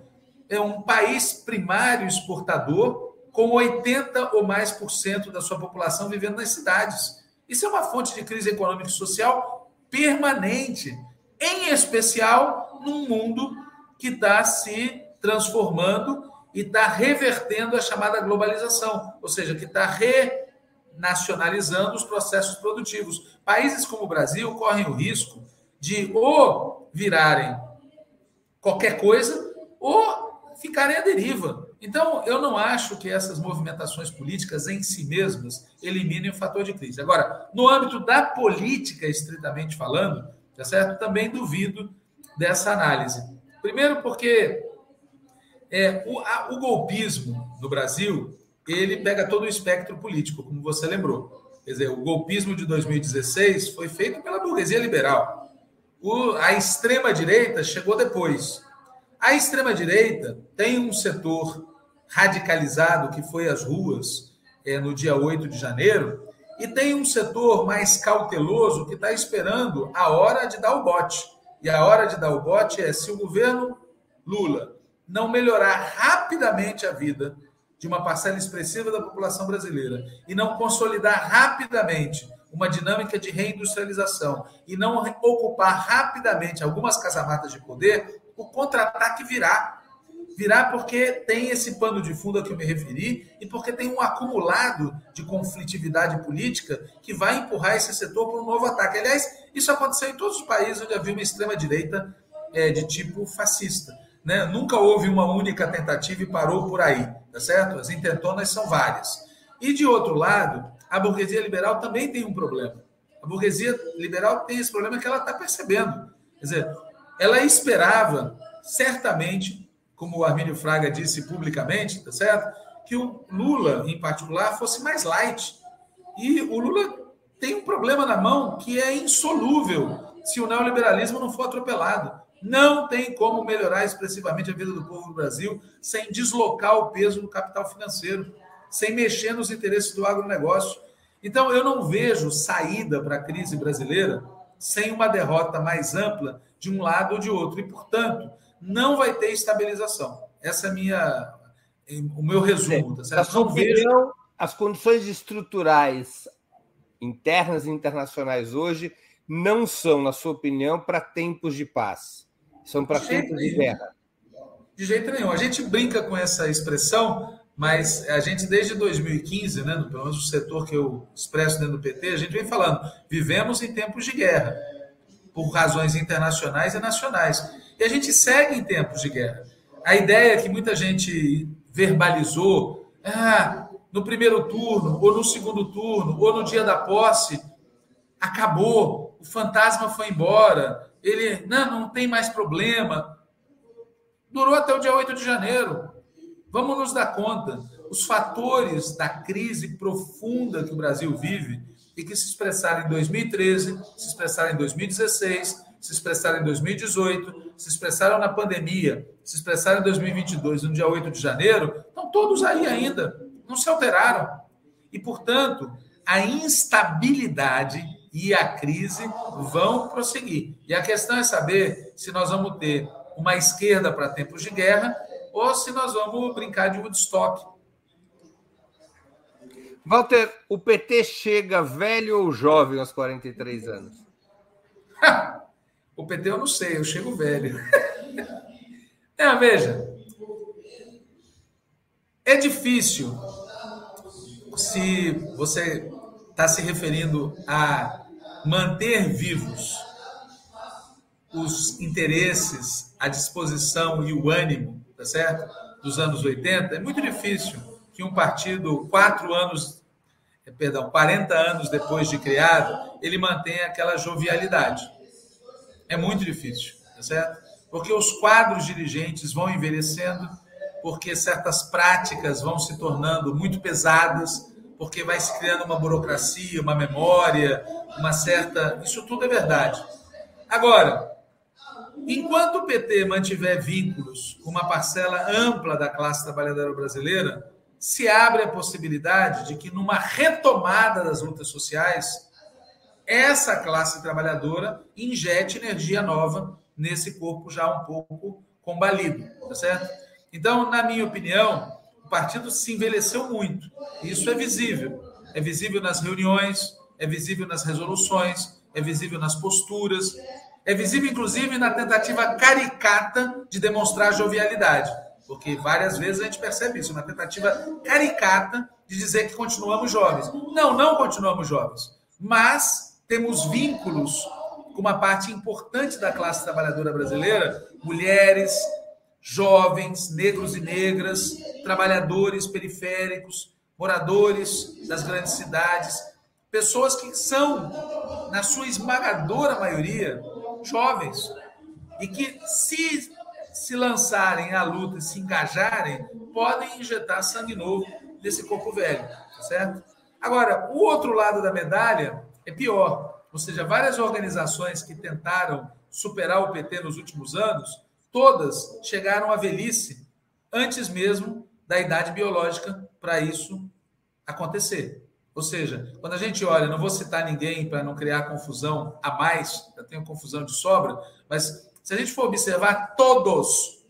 É um país primário exportador com 80 ou mais por cento da sua população vivendo nas cidades. Isso é uma fonte de crise econômica e social permanente, em especial num mundo que está se transformando e está revertendo a chamada globalização, ou seja, que está renacionalizando os processos produtivos. Países como o Brasil correm o risco de ou virarem qualquer coisa ou ficarem à deriva. Então, eu não acho que essas movimentações políticas em si mesmas eliminem o fator de crise. Agora, no âmbito da política, estritamente falando, tá certo? também duvido dessa análise. Primeiro, porque é, o, a, o golpismo no Brasil ele pega todo o espectro político, como você lembrou. Quer dizer, o golpismo de 2016 foi feito pela burguesia liberal. O, a extrema-direita chegou depois. A extrema-direita tem um setor radicalizado que foi às ruas é, no dia 8 de janeiro, e tem um setor mais cauteloso que está esperando a hora de dar o bote. E a hora de dar o bote é se o governo Lula não melhorar rapidamente a vida de uma parcela expressiva da população brasileira e não consolidar rapidamente uma dinâmica de reindustrialização e não ocupar rapidamente algumas casamatas de poder, o contra-ataque virá. Virá porque tem esse pano de fundo a que eu me referi e porque tem um acumulado de conflitividade política que vai empurrar esse setor para um novo ataque. Aliás, isso aconteceu em todos os países onde havia uma extrema-direita é, de tipo fascista. Né? Nunca houve uma única tentativa e parou por aí, tá certo? As intentonas são várias. E de outro lado, a burguesia liberal também tem um problema. A burguesia liberal tem esse problema que ela está percebendo. Quer dizer, ela esperava, certamente, como o Armínio Fraga disse publicamente, tá certo? Que o Lula, em particular, fosse mais light. E o Lula tem um problema na mão que é insolúvel se o neoliberalismo não for atropelado. Não tem como melhorar expressivamente a vida do povo do Brasil sem deslocar o peso do capital financeiro, sem mexer nos interesses do agronegócio. Então, eu não vejo saída para a crise brasileira sem uma derrota mais ampla de um lado ou de outro. E, portanto, não vai ter estabilização. Essa é minha, o meu resumo. Tá certo? Não vejo... as condições estruturais internas e internacionais hoje não são, na sua opinião, para tempos de paz. São para tempos de guerra. De jeito nenhum. A gente brinca com essa expressão, mas a gente, desde 2015, né, pelo menos o setor que eu expresso dentro do PT, a gente vem falando: vivemos em tempos de guerra, por razões internacionais e nacionais. E a gente segue em tempos de guerra. A ideia que muita gente verbalizou, ah, no primeiro turno, ou no segundo turno, ou no dia da posse, acabou, o fantasma foi embora, ele, não, não tem mais problema. Durou até o dia 8 de janeiro. Vamos nos dar conta. Os fatores da crise profunda que o Brasil vive e que se expressaram em 2013, se expressaram em 2016, se expressaram em 2018, se expressaram na pandemia, se expressaram em 2022, no dia 8 de janeiro, estão todos aí ainda, não se alteraram. E, portanto, a instabilidade e a crise vão prosseguir. E a questão é saber se nós vamos ter uma esquerda para tempos de guerra ou se nós vamos brincar de Woodstock. Walter, o PT chega velho ou jovem aos 43 anos? o PT eu não sei, eu chego velho. é, veja, é difícil se você está se referindo a manter vivos os interesses, a disposição e o ânimo, tá certo? Dos anos 80, é muito difícil que um partido, quatro anos, eh, perdão, 40 anos depois de criado, ele mantenha aquela jovialidade. É muito difícil, tá certo? Porque os quadros dirigentes vão envelhecendo, porque certas práticas vão se tornando muito pesadas, porque vai se criando uma burocracia, uma memória, uma certa. Isso tudo é verdade. Agora, enquanto o PT mantiver vínculos com uma parcela ampla da classe trabalhadora brasileira, se abre a possibilidade de que, numa retomada das lutas sociais, essa classe trabalhadora injete energia nova nesse corpo já um pouco combalido, tá certo? Então, na minha opinião, o partido se envelheceu muito. Isso é visível. É visível nas reuniões, é visível nas resoluções, é visível nas posturas, é visível, inclusive, na tentativa caricata de demonstrar jovialidade. Porque várias vezes a gente percebe isso, uma tentativa caricata de dizer que continuamos jovens. Não, não continuamos jovens. Mas temos vínculos com uma parte importante da classe trabalhadora brasileira, mulheres, jovens, negros e negras, trabalhadores periféricos, moradores das grandes cidades, pessoas que são, na sua esmagadora maioria, jovens e que se se lançarem à luta, se engajarem, podem injetar sangue novo desse corpo velho, tá certo? Agora, o outro lado da medalha é pior. Ou seja, várias organizações que tentaram superar o PT nos últimos anos, todas chegaram à velhice antes mesmo da idade biológica para isso acontecer. Ou seja, quando a gente olha, não vou citar ninguém para não criar confusão a mais, já tenho confusão de sobra, mas se a gente for observar todos,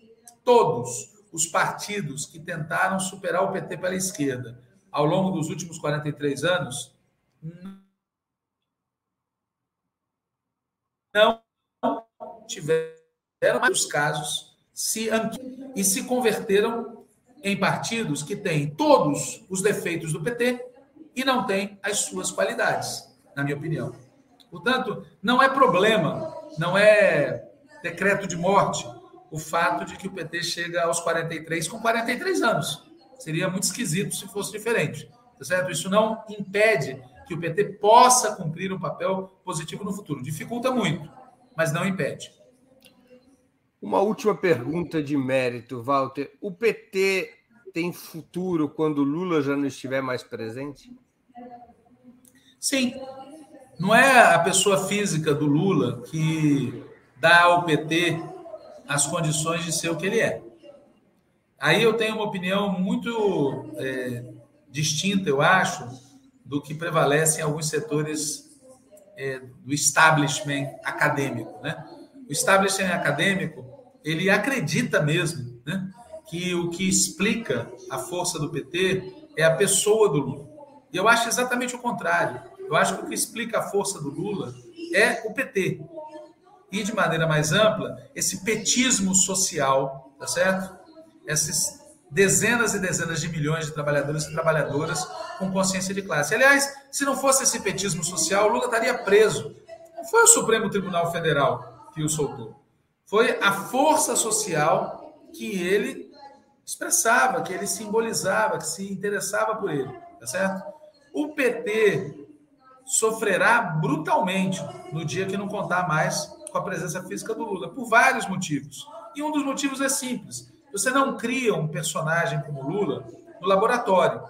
todos os partidos que tentaram superar o PT pela esquerda ao longo dos últimos 43 anos, não tiveram mais casos se e se converteram em partidos que têm todos os defeitos do PT e não têm as suas qualidades, na minha opinião. Portanto, não é problema, não é decreto de morte o fato de que o PT chega aos 43 com 43 anos. Seria muito esquisito se fosse diferente. Tá certo? Isso não impede que o PT possa cumprir um papel positivo no futuro. Dificulta muito, mas não impede. Uma última pergunta de mérito, Walter. O PT tem futuro quando Lula já não estiver mais presente? Sim. Não é a pessoa física do Lula que dá ao PT as condições de ser o que ele é. Aí eu tenho uma opinião muito é, distinta, eu acho, do que prevalece em alguns setores é, do establishment acadêmico. Né? O establishment acadêmico ele acredita mesmo né, que o que explica a força do PT é a pessoa do Lula. E eu acho exatamente o contrário. Eu acho que o que explica a força do Lula é o PT. E, de maneira mais ampla, esse petismo social, tá certo? Essas dezenas e dezenas de milhões de trabalhadores e trabalhadoras com consciência de classe. Aliás, se não fosse esse petismo social, Lula estaria preso. Não foi o Supremo Tribunal Federal que o soltou. Foi a força social que ele expressava, que ele simbolizava, que se interessava por ele, tá certo? O PT sofrerá brutalmente no dia que não contar mais com a presença física do Lula, por vários motivos. E um dos motivos é simples: você não cria um personagem como Lula no laboratório.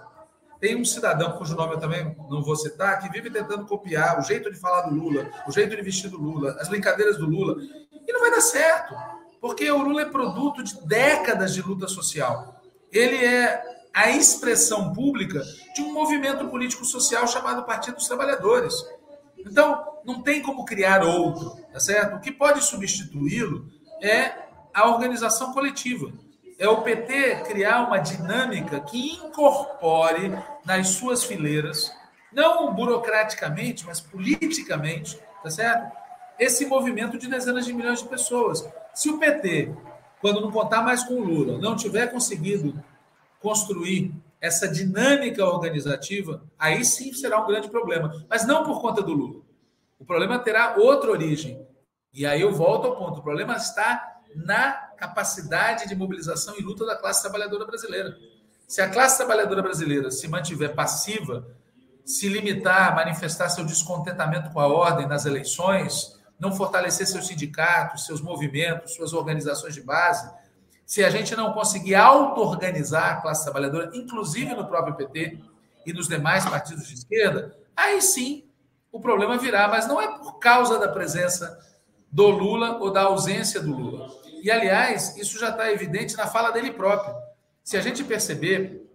Tem um cidadão cujo nome eu também não vou citar, que vive tentando copiar o jeito de falar do Lula, o jeito de vestir do Lula, as brincadeiras do Lula, e não vai dar certo, porque o Lula é produto de décadas de luta social. Ele é a expressão pública de um movimento político social chamado Partido dos Trabalhadores. Então, não tem como criar outro, tá certo? O que pode substituí-lo é a organização coletiva. É o PT criar uma dinâmica que incorpore nas suas fileiras, não burocraticamente, mas politicamente, tá certo? Esse movimento de dezenas de milhões de pessoas. Se o PT, quando não contar mais com o Lula, não tiver conseguido construir essa dinâmica organizativa, aí sim será um grande problema. Mas não por conta do Lula. O problema terá outra origem. E aí eu volto ao ponto: o problema está na capacidade de mobilização e luta da classe trabalhadora brasileira. Se a classe trabalhadora brasileira se mantiver passiva, se limitar a manifestar seu descontentamento com a ordem nas eleições, não fortalecer seus sindicatos, seus movimentos, suas organizações de base, se a gente não conseguir auto-organizar a classe trabalhadora, inclusive no próprio PT e nos demais partidos de esquerda, aí sim o problema virá, mas não é por causa da presença do Lula ou da ausência do Lula. E, aliás, isso já está evidente na fala dele próprio. Se a gente perceber,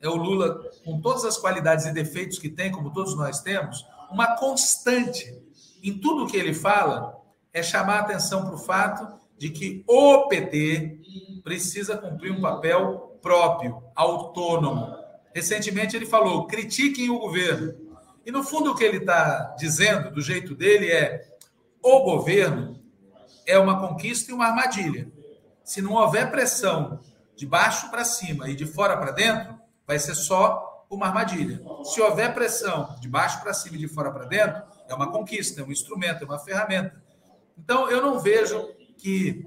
é o Lula, com todas as qualidades e defeitos que tem, como todos nós temos, uma constante em tudo que ele fala é chamar a atenção para o fato de que o PT precisa cumprir um papel próprio, autônomo. Recentemente ele falou: critiquem o governo. E no fundo o que ele está dizendo, do jeito dele, é: o governo é uma conquista e uma armadilha. Se não houver pressão de baixo para cima e de fora para dentro, vai ser só uma armadilha. Se houver pressão de baixo para cima e de fora para dentro, é uma conquista, é um instrumento, é uma ferramenta. Então, eu não vejo que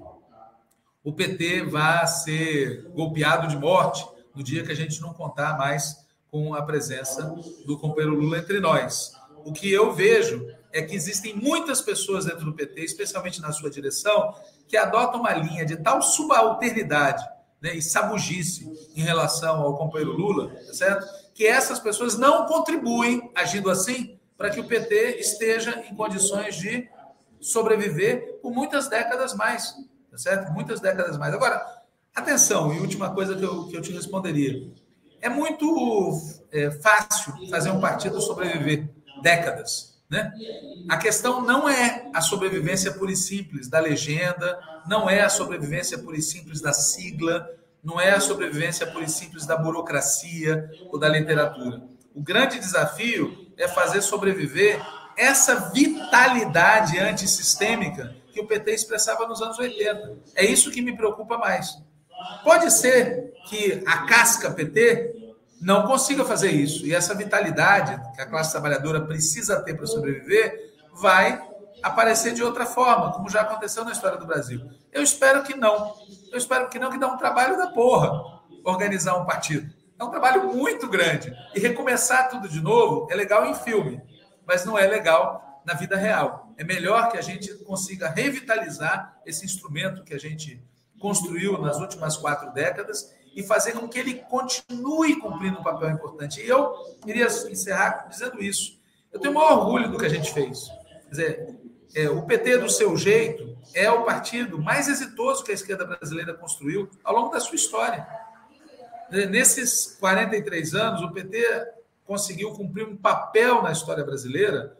o PT vá ser golpeado de morte no dia que a gente não contar mais com a presença do companheiro Lula entre nós. O que eu vejo é que existem muitas pessoas dentro do PT, especialmente na sua direção, que adotam uma linha de tal subalternidade, né, e sabugice em relação ao companheiro Lula, tá certo? Que essas pessoas não contribuem, agindo assim, para que o PT esteja em condições de sobreviver por muitas décadas mais, tá certo? Muitas décadas mais. Agora, atenção, e última coisa que eu, que eu te responderia. É muito é, fácil fazer um partido sobreviver décadas. Né? A questão não é a sobrevivência pura e simples da legenda, não é a sobrevivência pura e simples da sigla, não é a sobrevivência pura e simples da burocracia ou da literatura. O grande desafio é fazer sobreviver essa vitalidade antissistêmica que o PT expressava nos anos 80. É isso que me preocupa mais. Pode ser que a casca PT não consiga fazer isso. E essa vitalidade que a classe trabalhadora precisa ter para sobreviver vai aparecer de outra forma, como já aconteceu na história do Brasil. Eu espero que não. Eu espero que não, que dá um trabalho da porra organizar um partido. É um trabalho muito grande. E recomeçar tudo de novo é legal em filme, mas não é legal na vida real. É melhor que a gente consiga revitalizar esse instrumento que a gente construiu nas últimas quatro décadas e fazer com que ele continue cumprindo um papel importante. E eu queria encerrar dizendo isso. Eu tenho o maior orgulho do que a gente fez. Quer dizer, é, o PT, do seu jeito, é o partido mais exitoso que a esquerda brasileira construiu ao longo da sua história. Nesses 43 anos, o PT conseguiu cumprir um papel na história brasileira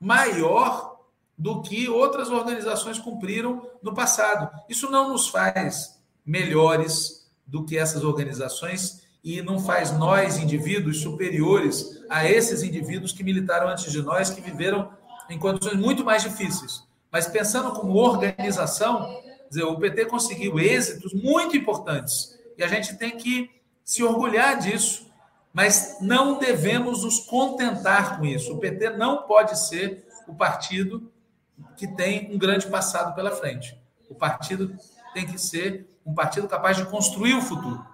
maior do que outras organizações cumpriram no passado. Isso não nos faz melhores do que essas organizações e não faz nós, indivíduos, superiores a esses indivíduos que militaram antes de nós, que viveram em condições muito mais difíceis. Mas pensando como organização, dizer, o PT conseguiu êxitos muito importantes e a gente tem que se orgulhar disso, mas não devemos nos contentar com isso. O PT não pode ser o partido que tem um grande passado pela frente. O partido tem que ser um partido capaz de construir o futuro.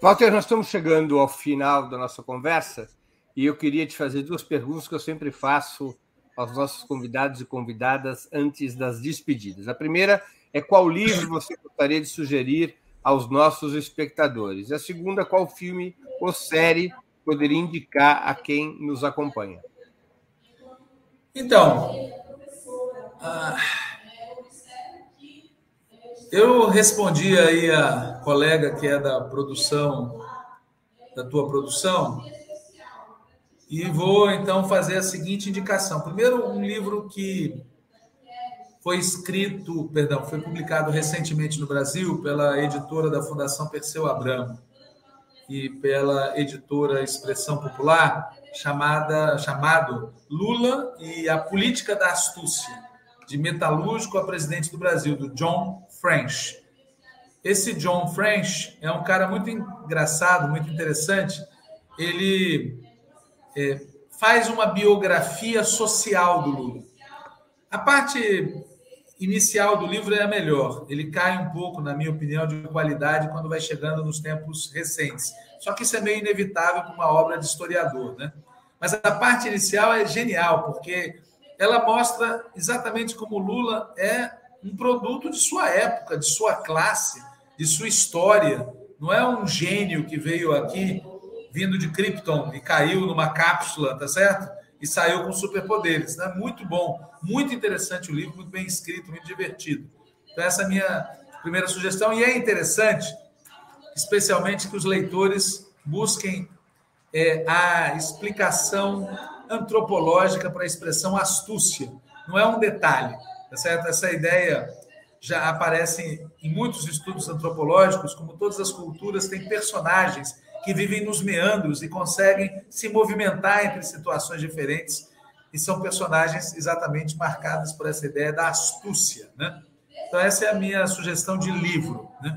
Walter, nós estamos chegando ao final da nossa conversa e eu queria te fazer duas perguntas que eu sempre faço aos nossos convidados e convidadas antes das despedidas. A primeira é qual livro você gostaria de sugerir aos nossos espectadores. A segunda, qual filme ou série poderia indicar a quem nos acompanha? Então, ah, eu respondi aí a colega que é da produção, da tua produção, e vou então fazer a seguinte indicação. Primeiro, um livro que foi escrito, perdão, foi publicado recentemente no Brasil pela editora da Fundação Perseu Abramo e pela editora Expressão Popular, chamada chamado Lula e a Política da Astúcia, de metalúrgico a presidente do Brasil, do John French. Esse John French é um cara muito engraçado, muito interessante. Ele é, faz uma biografia social do Lula. A parte inicial do livro é a melhor. Ele cai um pouco, na minha opinião, de qualidade quando vai chegando nos tempos recentes. Só que isso é meio inevitável para uma obra de historiador, né? Mas a parte inicial é genial, porque ela mostra exatamente como Lula é um produto de sua época, de sua classe, de sua história. Não é um gênio que veio aqui vindo de Krypton e caiu numa cápsula, tá certo? e saiu com superpoderes. Né? Muito bom, muito interessante o livro, muito bem escrito, muito divertido. Então, essa é a minha primeira sugestão. E é interessante, especialmente, que os leitores busquem é, a explicação antropológica para a expressão astúcia. Não é um detalhe, tá certo? Essa ideia já aparece em muitos estudos antropológicos, como todas as culturas têm personagens que vivem nos meandros e conseguem se movimentar entre situações diferentes e são personagens exatamente marcados por essa ideia da astúcia, né? Então essa é a minha sugestão de livro, né?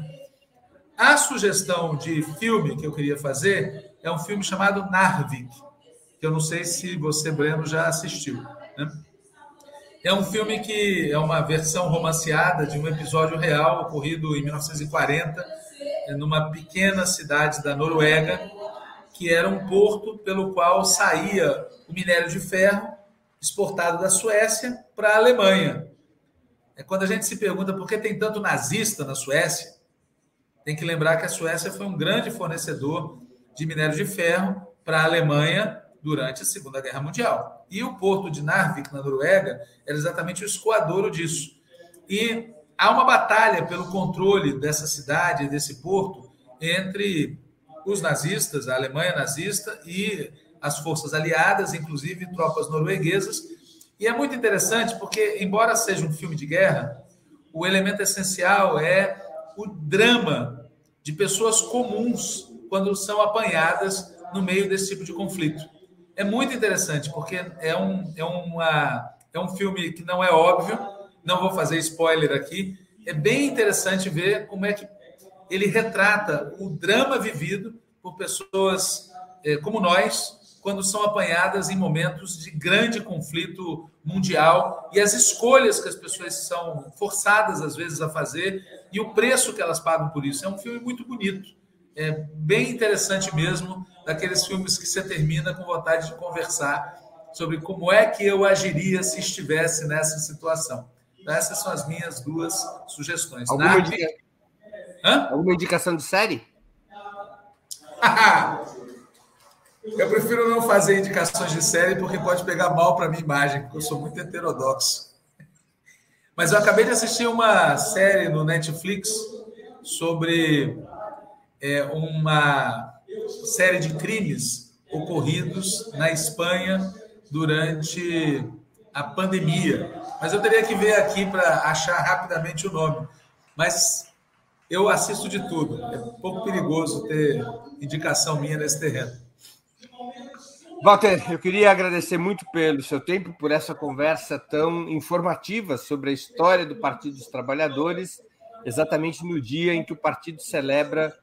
A sugestão de filme que eu queria fazer é um filme chamado Narvik, que eu não sei se você, Breno, já assistiu. Né? É um filme que é uma versão romanceada de um episódio real ocorrido em 1940 numa pequena cidade da Noruega, que era um porto pelo qual saía o minério de ferro exportado da Suécia para a Alemanha. É quando a gente se pergunta por que tem tanto nazista na Suécia, Tem que lembrar que a Suécia foi um grande fornecedor de minério de ferro para a Alemanha durante a Segunda Guerra Mundial. E o porto de Narvik, na Noruega, era exatamente o escoadouro disso. E há uma batalha pelo controle dessa cidade, desse porto, entre os nazistas, a Alemanha nazista e as forças aliadas, inclusive tropas norueguesas. E é muito interessante porque, embora seja um filme de guerra, o elemento essencial é o drama de pessoas comuns quando são apanhadas no meio desse tipo de conflito. É muito interessante, porque é um, é, uma, é um filme que não é óbvio, não vou fazer spoiler aqui. É bem interessante ver como é que ele retrata o drama vivido por pessoas é, como nós, quando são apanhadas em momentos de grande conflito mundial e as escolhas que as pessoas são forçadas às vezes a fazer e o preço que elas pagam por isso. É um filme muito bonito, é bem interessante mesmo, daqueles filmes que você termina com vontade de conversar sobre como é que eu agiria se estivesse nessa situação. Então, essas são as minhas duas sugestões. Alguma, indica... Alguma indicação de série? Eu prefiro não fazer indicações de série porque pode pegar mal para minha imagem, porque eu sou muito heterodoxo. Mas eu acabei de assistir uma série no Netflix sobre é, uma série de crimes ocorridos na Espanha durante a pandemia. Mas eu teria que ver aqui para achar rapidamente o nome. Mas eu assisto de tudo. É um pouco perigoso ter indicação minha nesse terreno. Walter, eu queria agradecer muito pelo seu tempo, por essa conversa tão informativa sobre a história do Partido dos Trabalhadores, exatamente no dia em que o partido celebra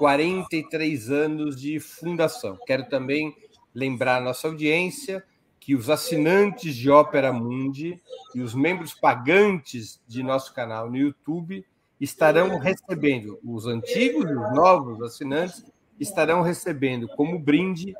43 anos de fundação. Quero também lembrar a nossa audiência que os assinantes de Ópera Mundi e os membros pagantes de nosso canal no YouTube estarão recebendo, os antigos e os novos assinantes estarão recebendo como brinde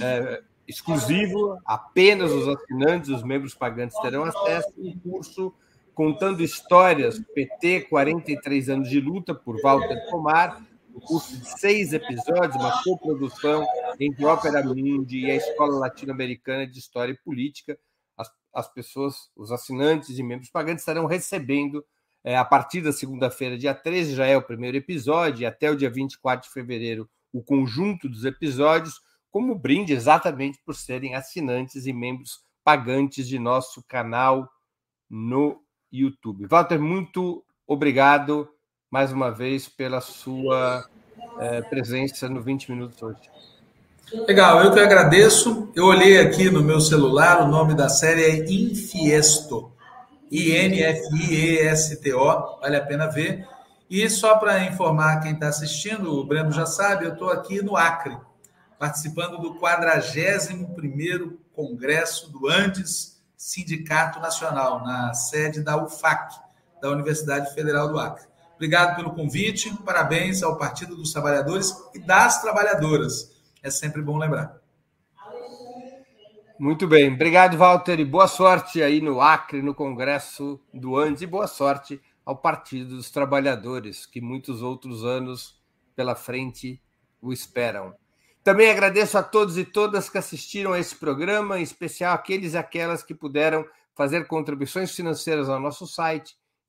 é, exclusivo, apenas os assinantes, os membros pagantes terão acesso a um curso contando histórias PT 43 anos de luta por Walter Pomar, um curso de seis episódios, uma coprodução entre Ópera Mundi e a Escola Latino-Americana de História e Política. As, as pessoas, os assinantes e membros pagantes estarão recebendo é, a partir da segunda-feira, dia 13, já é o primeiro episódio, e até o dia 24 de fevereiro, o conjunto dos episódios como brinde exatamente por serem assinantes e membros pagantes de nosso canal no YouTube. Walter, muito obrigado mais uma vez pela sua é, presença no 20 Minutos hoje. Legal, eu que agradeço. Eu olhei aqui no meu celular, o nome da série é Infiesto. I-N-F-I-E-S-T-O, vale a pena ver. E só para informar quem está assistindo, o Breno já sabe, eu estou aqui no Acre participando do 41º Congresso do Andes Sindicato Nacional, na sede da UFAC, da Universidade Federal do Acre. Obrigado pelo convite, parabéns ao Partido dos Trabalhadores e das Trabalhadoras. É sempre bom lembrar. Muito bem, obrigado, Walter, e boa sorte aí no Acre, no Congresso do Andes, e boa sorte ao Partido dos Trabalhadores, que muitos outros anos pela frente o esperam. Também agradeço a todos e todas que assistiram a esse programa, em especial aqueles e aquelas que puderam fazer contribuições financeiras ao nosso site